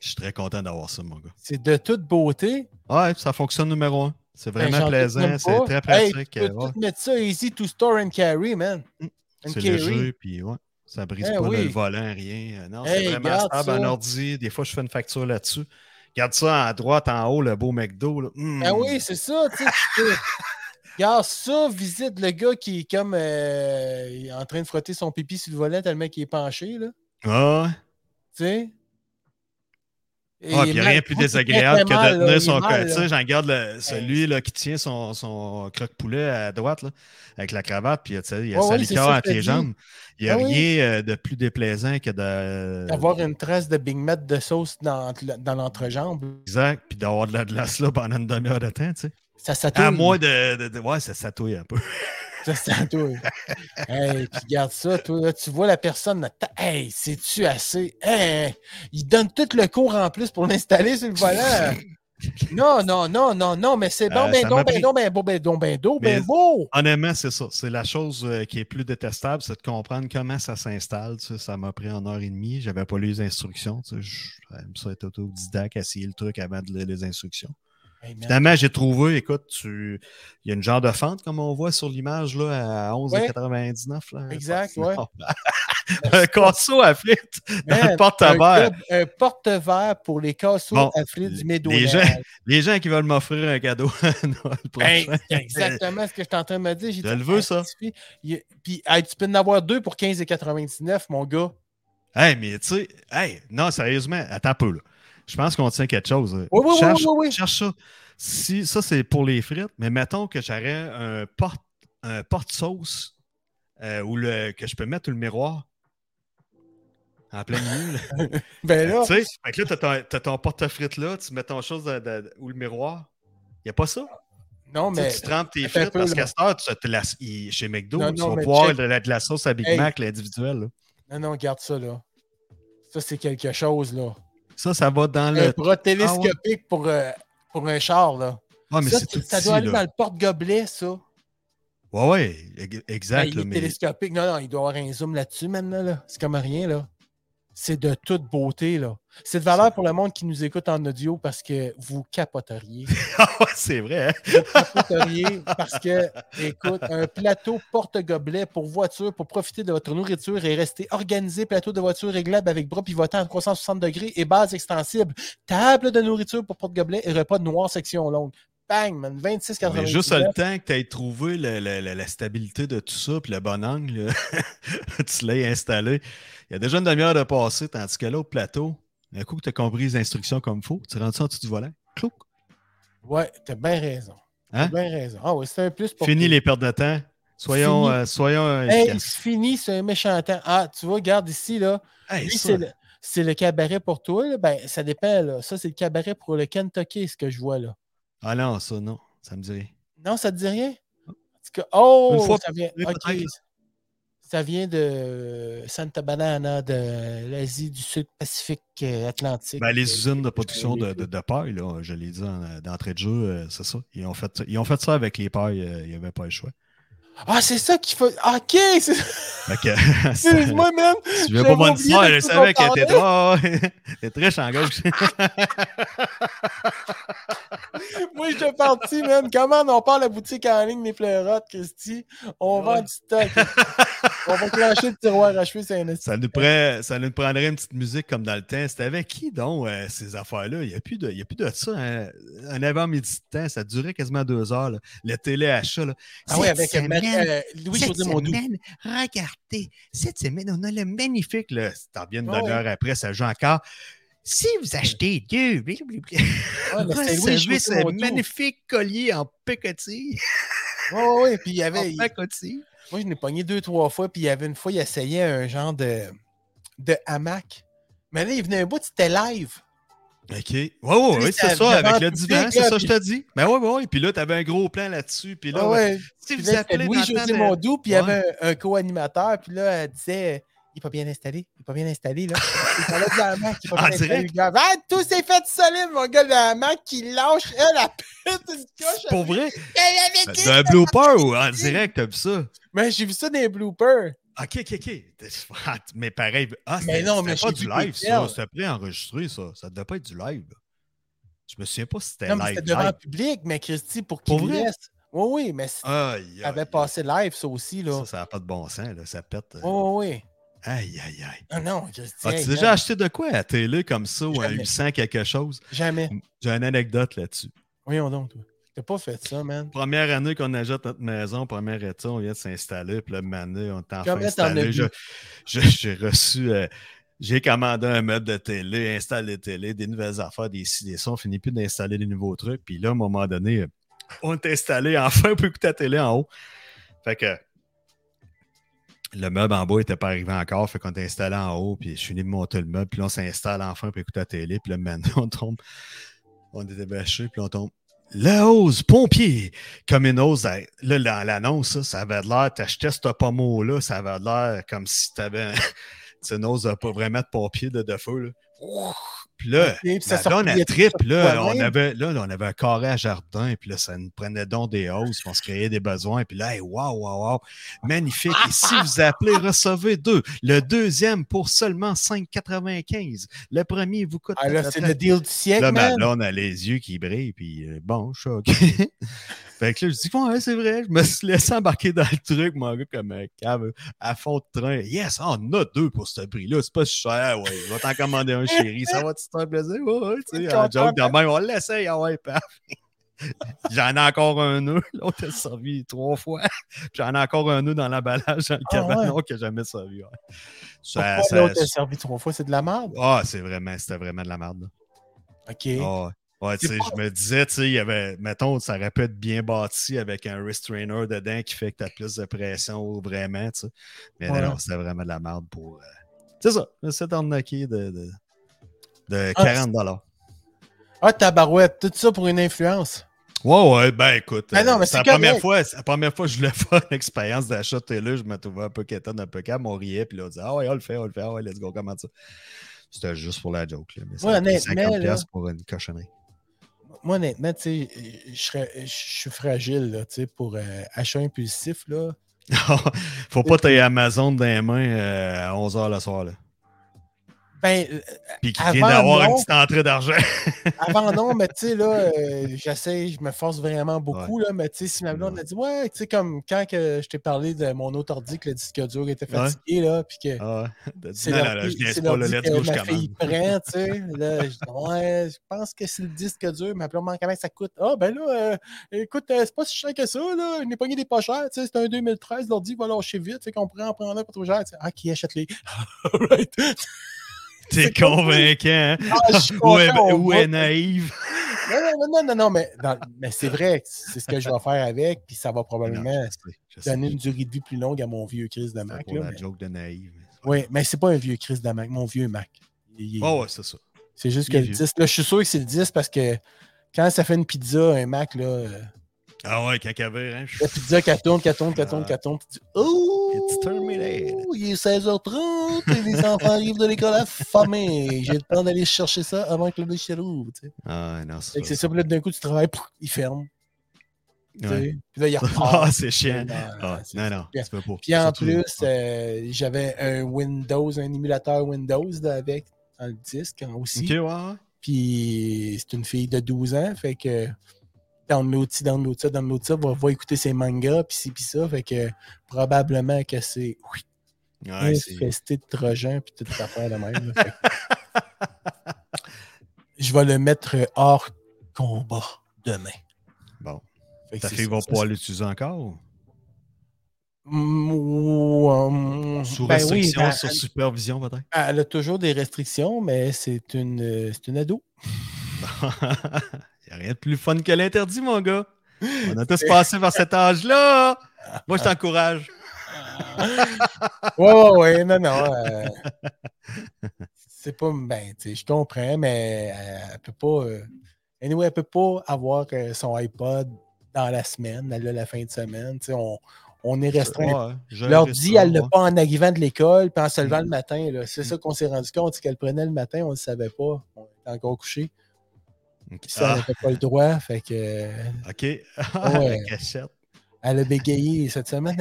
Je suis très content d'avoir ça, mon gars. C'est de toute beauté. Ouais, ça fonctionne numéro un. C'est Ben, vraiment plaisant, c'est très Hey, pratique. tu peux euh, ouais. mettre ça easy to store and carry, man. And C'est carry. léger, puis ouais, ça brise Eh pas oui. le volant, rien. Euh, Non, c'est vraiment stable, un ordi. Des fois, je fais une facture là-dessus. Regarde ça à droite, en haut, le beau McDo. Là. Mm. Ah oui, c'est ça, tu sais. tu peux- Regarde ça, visite le gars qui est comme euh, en train de frotter son pipi sur le volant tellement qu'il est penché, là. Ah ouais. Tu sais? Et Ah, puis il n'y a mal- rien de plus désagréable que de tenir son sais, j'en garde le, celui là, qui tient son, son croque-poulet à droite, là, avec la cravate, puis il y a sa ouais, c'est liqueur entre les jambes. Il n'y a Ah oui. rien euh, de plus déplaisant que de. Avoir une trace de Big Mac de sauce dans, dans l'entrejambe, Exact, puis d'avoir de la glace là pendant une demi-heure de temps, tu sais. Ça s'attouille. À moins de, de, de- Ouais, ça s'atouille un peu. Ça s'attouille. hey, puis regarde ça, toi, là, tu vois la personne, là, hey, c'est-tu assez? Hey, il donne tout le cours en plus pour l'installer sur le volant. Non, non, non, non, non, mais c'est bon, Euh, ben, m'a ben, donc, ben, beau, ben, donc, ben, ben, beau. Honnêtement, c'est ça. C'est la chose euh, qui est plus détestable, c'est de comprendre comment ça s'installe. tu sais. Ça m'a pris une heure et demie. J'avais pas lu les instructions. tu sais. Je- ça être autodidacte, essayer le truc avant de lire les instructions. Hey. Finalement, j'ai trouvé, écoute, tu... il y a une genre de fente, comme on voit sur l'image, là, à 11,99. là. Exact, ouais. un casseau à frites dans Man, le porte-verre. Un, un porte-verre pour les casseaux Bon, à frites du les Médonal. gens- Les gens qui veulent m'offrir un cadeau Noël Ben, prochain. exactement ce que je suis en train de me dire. J'ai Je le veux, ça. Asti, il- Puis, hey, tu peux en avoir deux pour 15,99, mon gars. Hey, mais tu sais, hey, non, sérieusement, attends un peu, là. Je pense qu'on tient quelque chose. Oui, oui, oui, cherche, oui, oui. cherche ça. Si, ça, c'est pour les frites, mais mettons que j'aurais un porte, un porte-sauce euh, où le, que je peux mettre le miroir en plein milieu. là. Ben là, tu sais, que là, t'as ton, ton porte-frites là, tu mets ton chose de- de- où le miroir. Il n'y a pas ça? non, Tu sais, mais. tu trempes tes frites peu, parce qu'à cette heure, tu te la- chez McDo, Non, tu vas boire check. de la, de la sauce à Big Hey. Mac, l'individuel. Non, non, garde ça, là. Ça, c'est quelque chose, là. Ça, ça va dans Un le. bras télescopique pour, euh, pour un char, là. Ah, mais ça, c'est tout ça petit, doit aller là. dans le porte-gobelet, ça. Ouais, ouais, ex- Ben, exact. il est mais... télescopique. Non, non, il doit avoir un zoom là-dessus maintenant. Là. C'est comme rien. là. C'est de toute beauté. là. C'est de valeur pour le monde qui nous écoute en audio parce que vous capoteriez. Ah ouais, c'est vrai. hein? Vous capoteriez parce que, écoute, un plateau porte-gobelet pour voiture pour profiter de votre nourriture et rester organisé. Plateau de voiture réglable avec bras pivotant à 360 degrés et base extensible. Table de nourriture pour porte-gobelet et repas de noir section longue. Bang, man. 26,99. Mais juste le temps que tu aies trouvé la stabilité de tout ça, puis le bon angle, tu l'as installé. Il y a déjà une demi-heure de passé, tandis que là, au plateau, un coup que tu as compris les instructions comme il faut, tu rentres ça en dessous du volant. Clouc. Ouais, t'as bien raison. T'as Hein? bien raison. Ah oui, c'est un plus pour Fini les pertes de temps. Soyons, Fini. euh, soyons Hey, fini, c'est un méchant temps. Ah, tu vois, regarde ici, là. Hey, Lui, ça, c'est le, c'est le cabaret pour toi. là. Ben, ça dépend, là. Ça, c'est le cabaret pour le Kentucky, ce que je vois, là. Ah non, ça, non. Ça me dit rien. Non, ça te dit rien? Que- oh, ça vient. Ça vient de Santa Banana, de l'Asie du Sud-Pacifique euh, Atlantique. Ben, les Euh, usines de production de, de, de paille, là, je l'ai dit en- d'entrée de jeu, euh, c'est ça. Ils ont, fait, ils ont fait ça avec les pailles, il n'y avait pas le choix. Ah, c'est ça qu'il faut. Ah, Ok, c'est- que, excuse-moi, man. tu veux pas oublié histoire, je savais qu'elle en était parler. ah, ouais. Moi, je suis parti, man. Comment on parle la boutique en ligne des pleurotes, Christy? On Ouais. vend du stock. on va clencher le tiroir à cheveux, c'est un ça, nous prend- ça nous prendrait une petite musique comme dans le temps. C'était avec qui donc euh, ces affaires-là? Il n'y a, plus de- il y a plus de ça. hein. Un avant-midi de temps, ça durait quasiment deux heures. là. Le téléachat. Là. Ah oui, avec semaine- euh, Louis cette semaine, regardez, cette semaine, on a le magnifique, là, t'en viens une Ah ouais. demi-heure après, ça joue encore. Si vous achetez deux, blablabla, Ouais, mais Louis recevez ce magnifique collier en picotille. Oui, oui, puis il y En avait. il- pacotille. Moi, je l'ai pogné deux, trois fois, puis il y avait une fois, il essayait un genre de, de hamac. Mais là, il venait un bout, c'était live. OK. Ouais, ouais, ouais, Tu sais, c'est ça- avec le divan, c'est ça, je te dis. Ben ouais, ouais, ouais. Puis là, t'avais un gros plan là-dessus. Puis là, Ah ouais. si Puis vous appelez le José Mondou, puis il y avait un, un co-animateur, puis là, elle disait Il n'est pas bien installé, il n'est pas bien installé, là. Il parlait de la hamac, il est pas En bien installé. Ah, tout s'est fait solide, mon gars, la hamac qui lâche, elle, la pute, une coche. Pour vrai? Elle avait D'un blooper ou en direct, vu ça? Mais j'ai vu ça dans les bloopers. Ok, ok, ok. Ah, Mais pareil. Ah, Mais non, mais pas du live, ça. C'était préenregistré, ça. Ça devait pas être du live. Je me souviens pas si c'était live. c'était devant le public, mais Christy, pour qu'il laisse. Oui, oui, mais ça avait passé live, ça aussi, là. Ça, ça n'a pas de bon sens, là. Ça pète. Oui, oui, oui. Aïe, aïe, aïe. Ah non, Christy. As-tu hey, déjà acheté de quoi à la télé comme ça ou à Jamais. 800 quelque chose? Jamais. J'ai une anecdote là-dessus. Voyons donc, toi. T'as pas fait ça, man. Première année qu'on achète notre maison, première été, on vient de s'installer. Puis là, année, on t'en? Je- je- J'ai reçu, euh, j'ai commandé un meuble de télé, installé télé, des nouvelles affaires, des des ça. On finit plus d'installer des nouveaux trucs. Puis là, à un moment donné, euh, on est installé. Enfin, on peut écouter la télé en haut. Fait que le meuble en bas n'était pas arrivé encore. Fait qu'on est installé en haut. Puis je suis venu de monter le meuble. Puis là, on s'installe enfin pour écouter la télé. Puis là, maintenant, on tombe. On était bâchés. Puis on tombe. La hausse pompier! Comme une hausse. Là, l'annonce, ça, avait de l'air. T'achetais ce pommeau-là, ça avait l'air comme si t'avais une hausse pas vraiment de pompier de, de feu. Là. Puis là, puis ça la donne à sortait trip, tout là, on avait, là, on avait un carré à jardin, puis là, ça nous prenait donc des hausses, puis on se créait des besoins, puis là, hey, wow, wow, magnifique. Et si vous appelez, recevez deux. Le deuxième pour seulement 5,95. Le premier vous coûte. Ah là, c'est le deal du siècle, Là, blonde a les yeux qui brillent, puis euh, bon, choc. Fait que là, je dis, ouais, c'est vrai. Je me suis laissé embarquer dans le truc, mon gars, comme un cave à fond de train. Yes, on en a deux pour ce prix-là. C'est pas cher, ouais. Je vais t'en commander un, chéri. Ça va te faire plaisir? Ouais, ouais, tu sais. En joke, de même, on l'essaye, ah ouais, paf. J'en ai encore un nœud. L'autre a servi trois fois. J'en ai encore un nœud dans l'emballage dans le Ah, ouais? cabanon que j'ai jamais servi. ouais. Ça- l'autre a servi trois fois? C'est de la merde? Ah, c'est vraiment, c'était vraiment de la merde. là. OK. Ah ouais. Ouais, tu C'est sais, pas- je me disais, tu sais, il y avait, mettons, ça aurait pu être bien bâti avec un restrainer dedans qui fait que tu as plus de pression vraiment, tu sais. Mais Ouais. non, c'était vraiment de la merde pour. euh, C'est ça, c'est arnaqué de, de, de Ah, 40 dollars. Ah, tabarouette, tout ça pour une influence. Ouais, ouais, ben écoute, Ben non, euh, mais c'est la première fois, la première fois que je voulais faire une expérience d'achat de télé, je me trouvais un peu quétaine, un peu calme, on riait, puis là on disait Ah ouais, on le fait, on le fait, ah ouais, let's go, comment ça? C'était juste pour la joke, là. Mais ça Ouais, a pris honnêtement, 50$ là. piastres pour une cochonnerie. Moi, honnêtement, tu sais, je suis fragile, là, tu sais, pour euh, achat impulsif, là. Faut pas tailler Amazon dans les mains euh, à 11h le soir, là. Ben, euh, Puis Avant, vient d'avoir une petite entrée d'argent. avant, non, mais tu sais, là, euh, j'essaie, je me force vraiment beaucoup, là, mais tu sais, si ma blonde a dit, ouais, tu sais, comme quand que je t'ai parlé de mon autre ordi, que le disque dur était Ouais. fatigué, là, puis que Ah ouais. C'est non, non, je niaise pas, là, let's go, je ma fille commande. prend, tu sais. Là, je dis, ouais, je pense que c'est le disque dur, ma blonde, comment ça coûte? Ah, ben là, euh, écoute, euh, c'est pas si cher que ça, là, je n'ai pogné des pas chers, tu sais, c'est un 2013, l'ordi va lâcher vite, fait qu'on pourrait en prendre un pas trop cher. Tu sais, Ah, qui achète-les? Alright. T'es convaincant, hein? Ah, Ou est, naïve? Non, non, non, non, non, non, mais, mais c'est vrai, c'est ce que je vais faire avec, puis ça va probablement donner une durée de vie plus longue à mon vieux Chris de Mac. Là, la joke de naïve. Oui, mais c'est pas un vieux Chris de Mac, mon vieux Mac. Oh, ouais, c'est ça. C'est juste que le vieux. 10, là, je suis sûr que c'est le 10 parce que quand ça fait une pizza, un Mac, là, euh, Ah ouais, cacaver, hein? la pizza qui tourne, qui tourne, qui tourne, Ah. qui tourne, tu dis Oh! It's terminated. Il est 16h30 et les enfants arrivent de l'école affamés. J'ai le temps d'aller chercher ça avant que le bûcher rouvre. tu sais. Ah non, c'est C'est ça. ça, puis là, d'un coup, tu travailles, il ferme. Ouais. Puis là, il. Ah, c'est chiant. Non, Ah, c'est- non, non, c'est- tu peux pas. Puis en plus, euh, j'avais un Windows, un émulateur Windows avec dans le disque hein, aussi. Ok, ouais, ouais. Puis c'est une fille de 12 ans, fait que download ci, download ça, download ça, va, va écouter ses mangas, puis ci, puis ça. Fait que probablement que c'est oui, Ouais, infesté de trojans, puis toute affaire de même. là. Fait que- Je vais le mettre hors combat demain. Bon. Fait Ta fille va pouvoir l'utiliser encore? ou? Ou, euh, Sous ben oui, restriction, ben, sur supervision, peut-être? Elle a toujours des restrictions, mais c'est une, c'est une ado. Rien de plus fun que l'interdit, mon gars. On a tous passé par cet âge-là. Moi, je t'encourage. Ouais, ouais, ouais, non, non. euh, c'est pas. Ben, tu sais, je comprends, mais euh, elle peut pas. euh, anyway, elle peut pas avoir euh, son iPod dans la semaine, elle l'a la fin de semaine. Tu sais, on, on est restreint. Ouais, L'ordi, elle l'a pas en arrivant de l'école, puis en se levant le matin. là. C'est ça qu'on s'est rendu compte, qu'elle prenait le matin, on ne le savait pas. On était encore couché. Ok. Puis ça, elle Ah, n'avait pas le droit. Fait que. OK. Ouais. La cachette. Elle a bégayé cette semaine.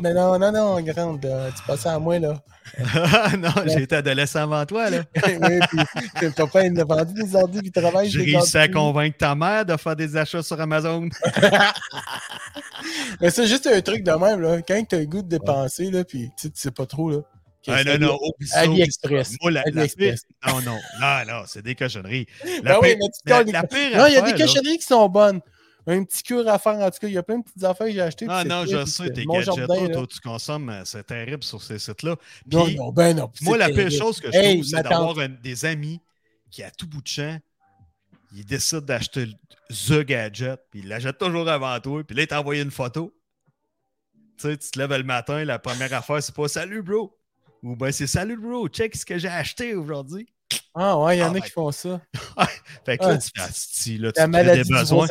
Mais non, non, non, grande, tu passes à moi, là. non, j'ai été adolescent avant toi, là. oui, puis ton papa, il a vendu des ordi, puis il travaille. J'ai réussi à convaincre ta mère de faire des achats sur Amazon. Mais c'est juste un truc de même, là. Quand tu as le goût de dépenser, là, puis tu sais, tu sais pas trop, là. Ah, non, non, AliExpress. Moi, la, la pire, AliExpress. non, non, non, non, c'est des cochonneries. La Ben oui, pire, mais tu la, colles des la pire Non, il y a des là- cochonneries qui sont bonnes. Un petit cure à faire, en tout cas. Il y a plein de petites affaires que j'ai achetées. Ah non, je sais, tes gadgets, toi, tu consommes, euh, c'est terrible sur ces sites-là. Non, non, ben non. moi, la pire chose que je trouve, c'est d'avoir des amis qui, à tout bout de champ, ils décident d'acheter The Gadget, puis ils l'achètent toujours avant toi, puis là, ils t'envoient une photo. Tu sais, tu te lèves le matin, la première affaire, c'est pas Salut, bro. Ou ben c'est Salut, bro, check ce que j'ai acheté aujourd'hui. Ah ouais, il y en Ah, a ben, qui font ça. Fait que là, Ah, tu fais là, tu La maladie des besoins.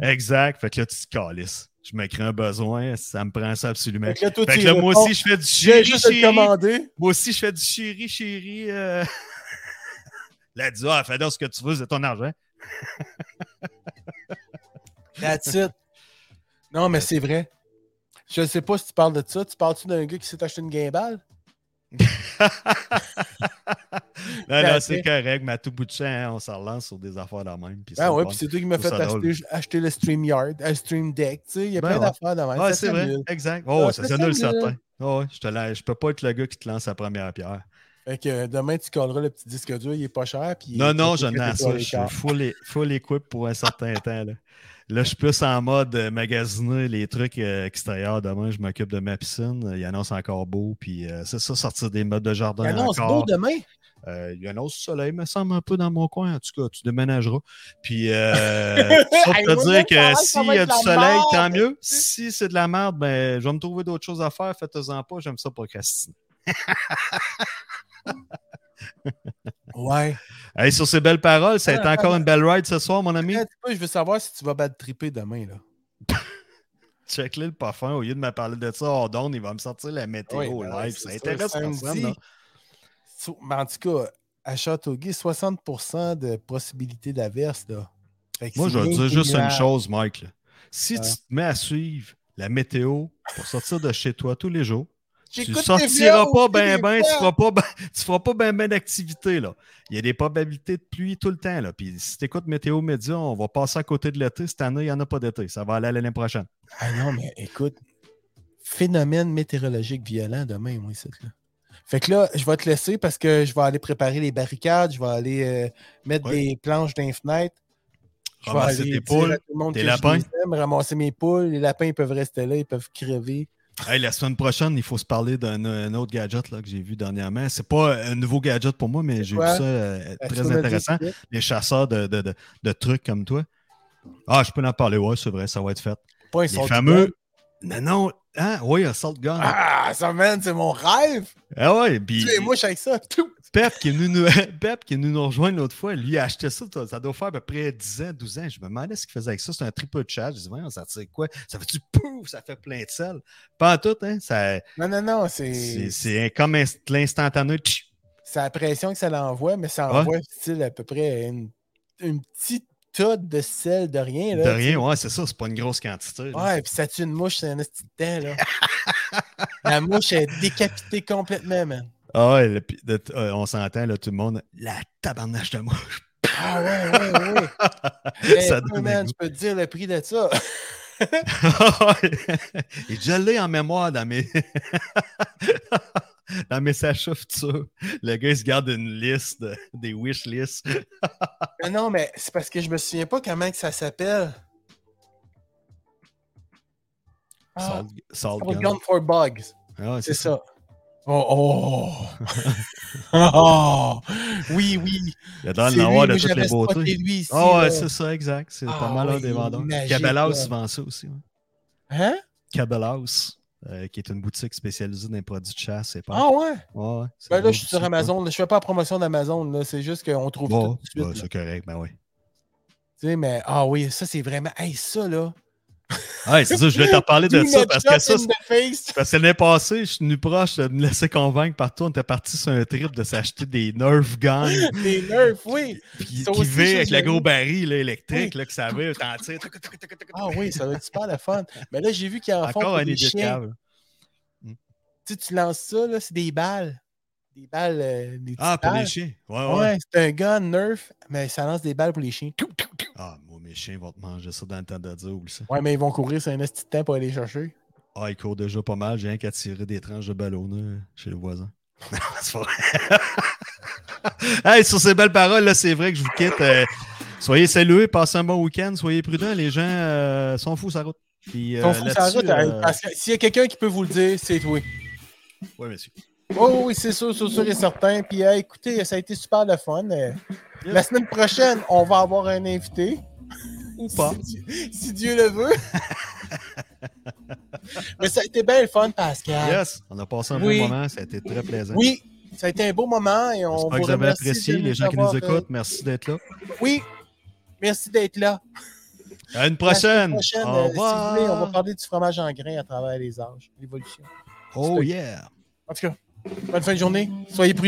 Exact. Fait que là, tu te calisses. Je me crée un besoin, ça me prend ça absolument. Fait que là, toi, Fait tu que là, moi réponds, aussi, je fais du chéri, juste chéri. commander. Moi aussi, je fais du chéri, chéri. Euh... Là, dit, ah, fais donc ce que tu veux, c'est ton argent. That's it. Non, mais c'est vrai. Je ne sais pas si tu parles de ça. Tu parles-tu d'un gars qui s'est acheté une gimbal? Non, non, Après- c'est correct, mais à tout bout de champ, hein, on s'en relance sur des affaires de même. Ah ouais, puis c'est toi qui m'as fait acheter, acheter le StreamYard, le Stream Deck, tu sais, il y a Ben plein ouais. d'affaires de même. Ouais, c'est vrai, exact. Oh, ça ça s'annule certain. Oh, ouais, je, te je peux pas être le gars qui te lance la première pierre. Fait que euh, demain, tu colleras le petit disque dur, il est pas cher. Puis Non, non, je à ça. Je suis full, full équipe pour un certain temps. Là. Là, je suis plus en mode euh, magasiner les trucs euh, extérieurs. Demain, je m'occupe de ma piscine. Il annonce encore beau. Puis euh, c'est ça, sortir des modes de jardin. Il annonce encore. beau demain? Euh, il annonce soleil, me semble un peu dans mon coin. En tout cas, tu déménageras. Puis, euh, te dire a que s'il y a du soleil, merde. tant mieux. Si c'est de la merde, ben, je vais me trouver d'autres choses à faire. Faites-en pas. J'aime ça procrastiner. Ouais. Hey, sur ces belles paroles, ça a Ah, été encore une belle ride ce soir, mon ami. Je veux savoir si tu vas battre triper demain. Là. Check-le le parfum. Au lieu de me parler de ça hors d'onde, il va me sortir la météo Oui, ben live. c'est là. So- mais en tout cas, à Châteauguay, 60% de possibilité d'averse. Moi, je vais dire juste une chose, Mike. là. Si Ouais. tu te mets à suivre la météo pour sortir de chez toi tous les jours, tu sortiras vidéos pas aussi, ben ben, tu feras pas ben, tu feras pas ben ben d'activité là. Il y a des probabilités de pluie tout le temps là. Puis si tu écoutes Météo Média, on va passer à côté de l'été. Cette année, il n'y en a pas d'été. Ça va aller l'année prochaine. Ah non, mais écoute, phénomène météorologique violent demain, moi, ici, là. Fait que là, je vais te laisser parce que je vais aller préparer les barricades, je vais aller euh, mettre Oui. des planches dans les fenêtres. Je vais Ramasser aller tes dire poules, à tout le monde tes lapins. ramasser mes poules. Les lapins, ils peuvent rester là, ils peuvent crever. Hey, la semaine prochaine, il faut se parler d'un un autre gadget là, que j'ai vu dernièrement. C'est pas un nouveau gadget pour moi, mais j'ai vu ça euh, très intéressant. Les chasseurs de, de- de- de trucs comme toi. Ah, je peux en parler. Ouais, c'est vrai, ça va être fait. Pas Les fameux. Non, non. Hein? Oui, un salt gun. Ah, ça, man, c'est mon rêve! Ah ouais, puis Tu es mouche avec ça. Tout. Pep qui, est venu nous, Pep qui est venu nous rejoindre l'autre fois, lui a acheté ça, ça doit faire à peu près 10 ans, 12 ans. Je me demandais ce qu'il faisait avec ça. C'est un triple de chat. Je dis, voyons, ça tire quoi? Ça fait du pouf, ça fait plein de sel. Pas en tout, hein? Ça, Non, non, non, c'est, c'est comme l'instantané. C'est la pression que ça l'envoie, mais ça Ouais. envoie style à peu près une, une petite de sel de rien. Là, De rien, ouais, c'est ça, c'est pas une grosse quantité. là. Ouais, puis ça tue une mouche, c'est un petit temps, là. La mouche est décapitée complètement, man. Ah ouais, le- puis de- euh, on s'entend, là, tout le monde. La tabarnache de mouche. Ah ouais, ouais, ouais. Ça man, je peux te dire le prix de ça. Et je l'ai en mémoire dans mes. dans mes sachets futurs. Le gars, il se garde une liste, de- des wish lists. Mais non, mais c'est parce que je me souviens pas comment que ça s'appelle. Ah, Salt, salt gun. For Bugs. Ah C'est ça. Oh, oh. oh. Oui, oui. Il y a dans le lui, de toutes les beautés. lui ici. Ah ouais, c'est ça, exact. C'est Ah pas mal un ouais, des vendeurs. là. vend ça aussi. ouais. Hein? Cabell House, euh, qui est une boutique spécialisée dans les produits de chasse. et pas. Ah ouais? Ben là, je suis sur Amazon. là. Je fais pas la promotion d'Amazon. C'est juste qu'on trouve tout de suite. c'est correct, ben oui. Tu sais, mais ah oui, ça, c'est vraiment. Hey, ça, là. Ouais, c'est ça, je voulais te reparler de ça parce que ça. Parce que l'année passée, je suis venu proche de me laisser convaincre partout. On était parti sur un trip de s'acheter des Nerf guns Les nerfs, oui. Ça qui vit avec le gros baril là, électrique Oui. là, que ça veut. T'en tires. Ah oui, ça va être super le fun. Mais là, j'ai vu qu'il y en font Encore un des. Tu sais, tu lances ça, là, c'est des balles. Des balles. euh, des Ah, pour les chiens. Ouais, ouais. Ouais, c'est un gun Nerf, mais ça lance des balles pour les chiens. Ah, moi, mes chiens vont te manger ça dans le temps de dire, ça. Ouais, mais ils vont courir sur un petit temps pour aller chercher. Ah, ils courent déjà pas mal. J'ai rien qu'à tirer des tranches de ballonneux chez le voisin. c'est vrai. hey, sur ces belles paroles, là, c'est vrai que je vous quitte. Euh, soyez salués, passez un bon week-end, soyez prudents. Les gens euh, sont fous, ça route. Puis, sont euh, fous là-dessus, route, S'il y a quelqu'un qui peut vous le dire, c'est toi. ouais, monsieur. Oh oui, c'est sûr, c'est sûr et certain. Puis euh, écoutez, ça a été super le fun. Euh, La semaine prochaine, on va avoir un invité. Ou pas. Si, Dieu- si Dieu le veut. Mais ça a été bien le fun, Pascal. Yes, on a passé un Oui. bon moment, ça a été très plaisant. Oui, ça a été un beau moment et on J'espère vous que vous avez apprécié, les gens qui nous euh, écoutent, merci d'être là. Oui, merci d'être là. À une prochaine. semaine prochaine, Au euh, si vous revoir. voulez, on va parler du fromage en grain à travers les âges, l'évolution. Oh yeah. En tout cas, bonne fin de journée. Soyez prudents.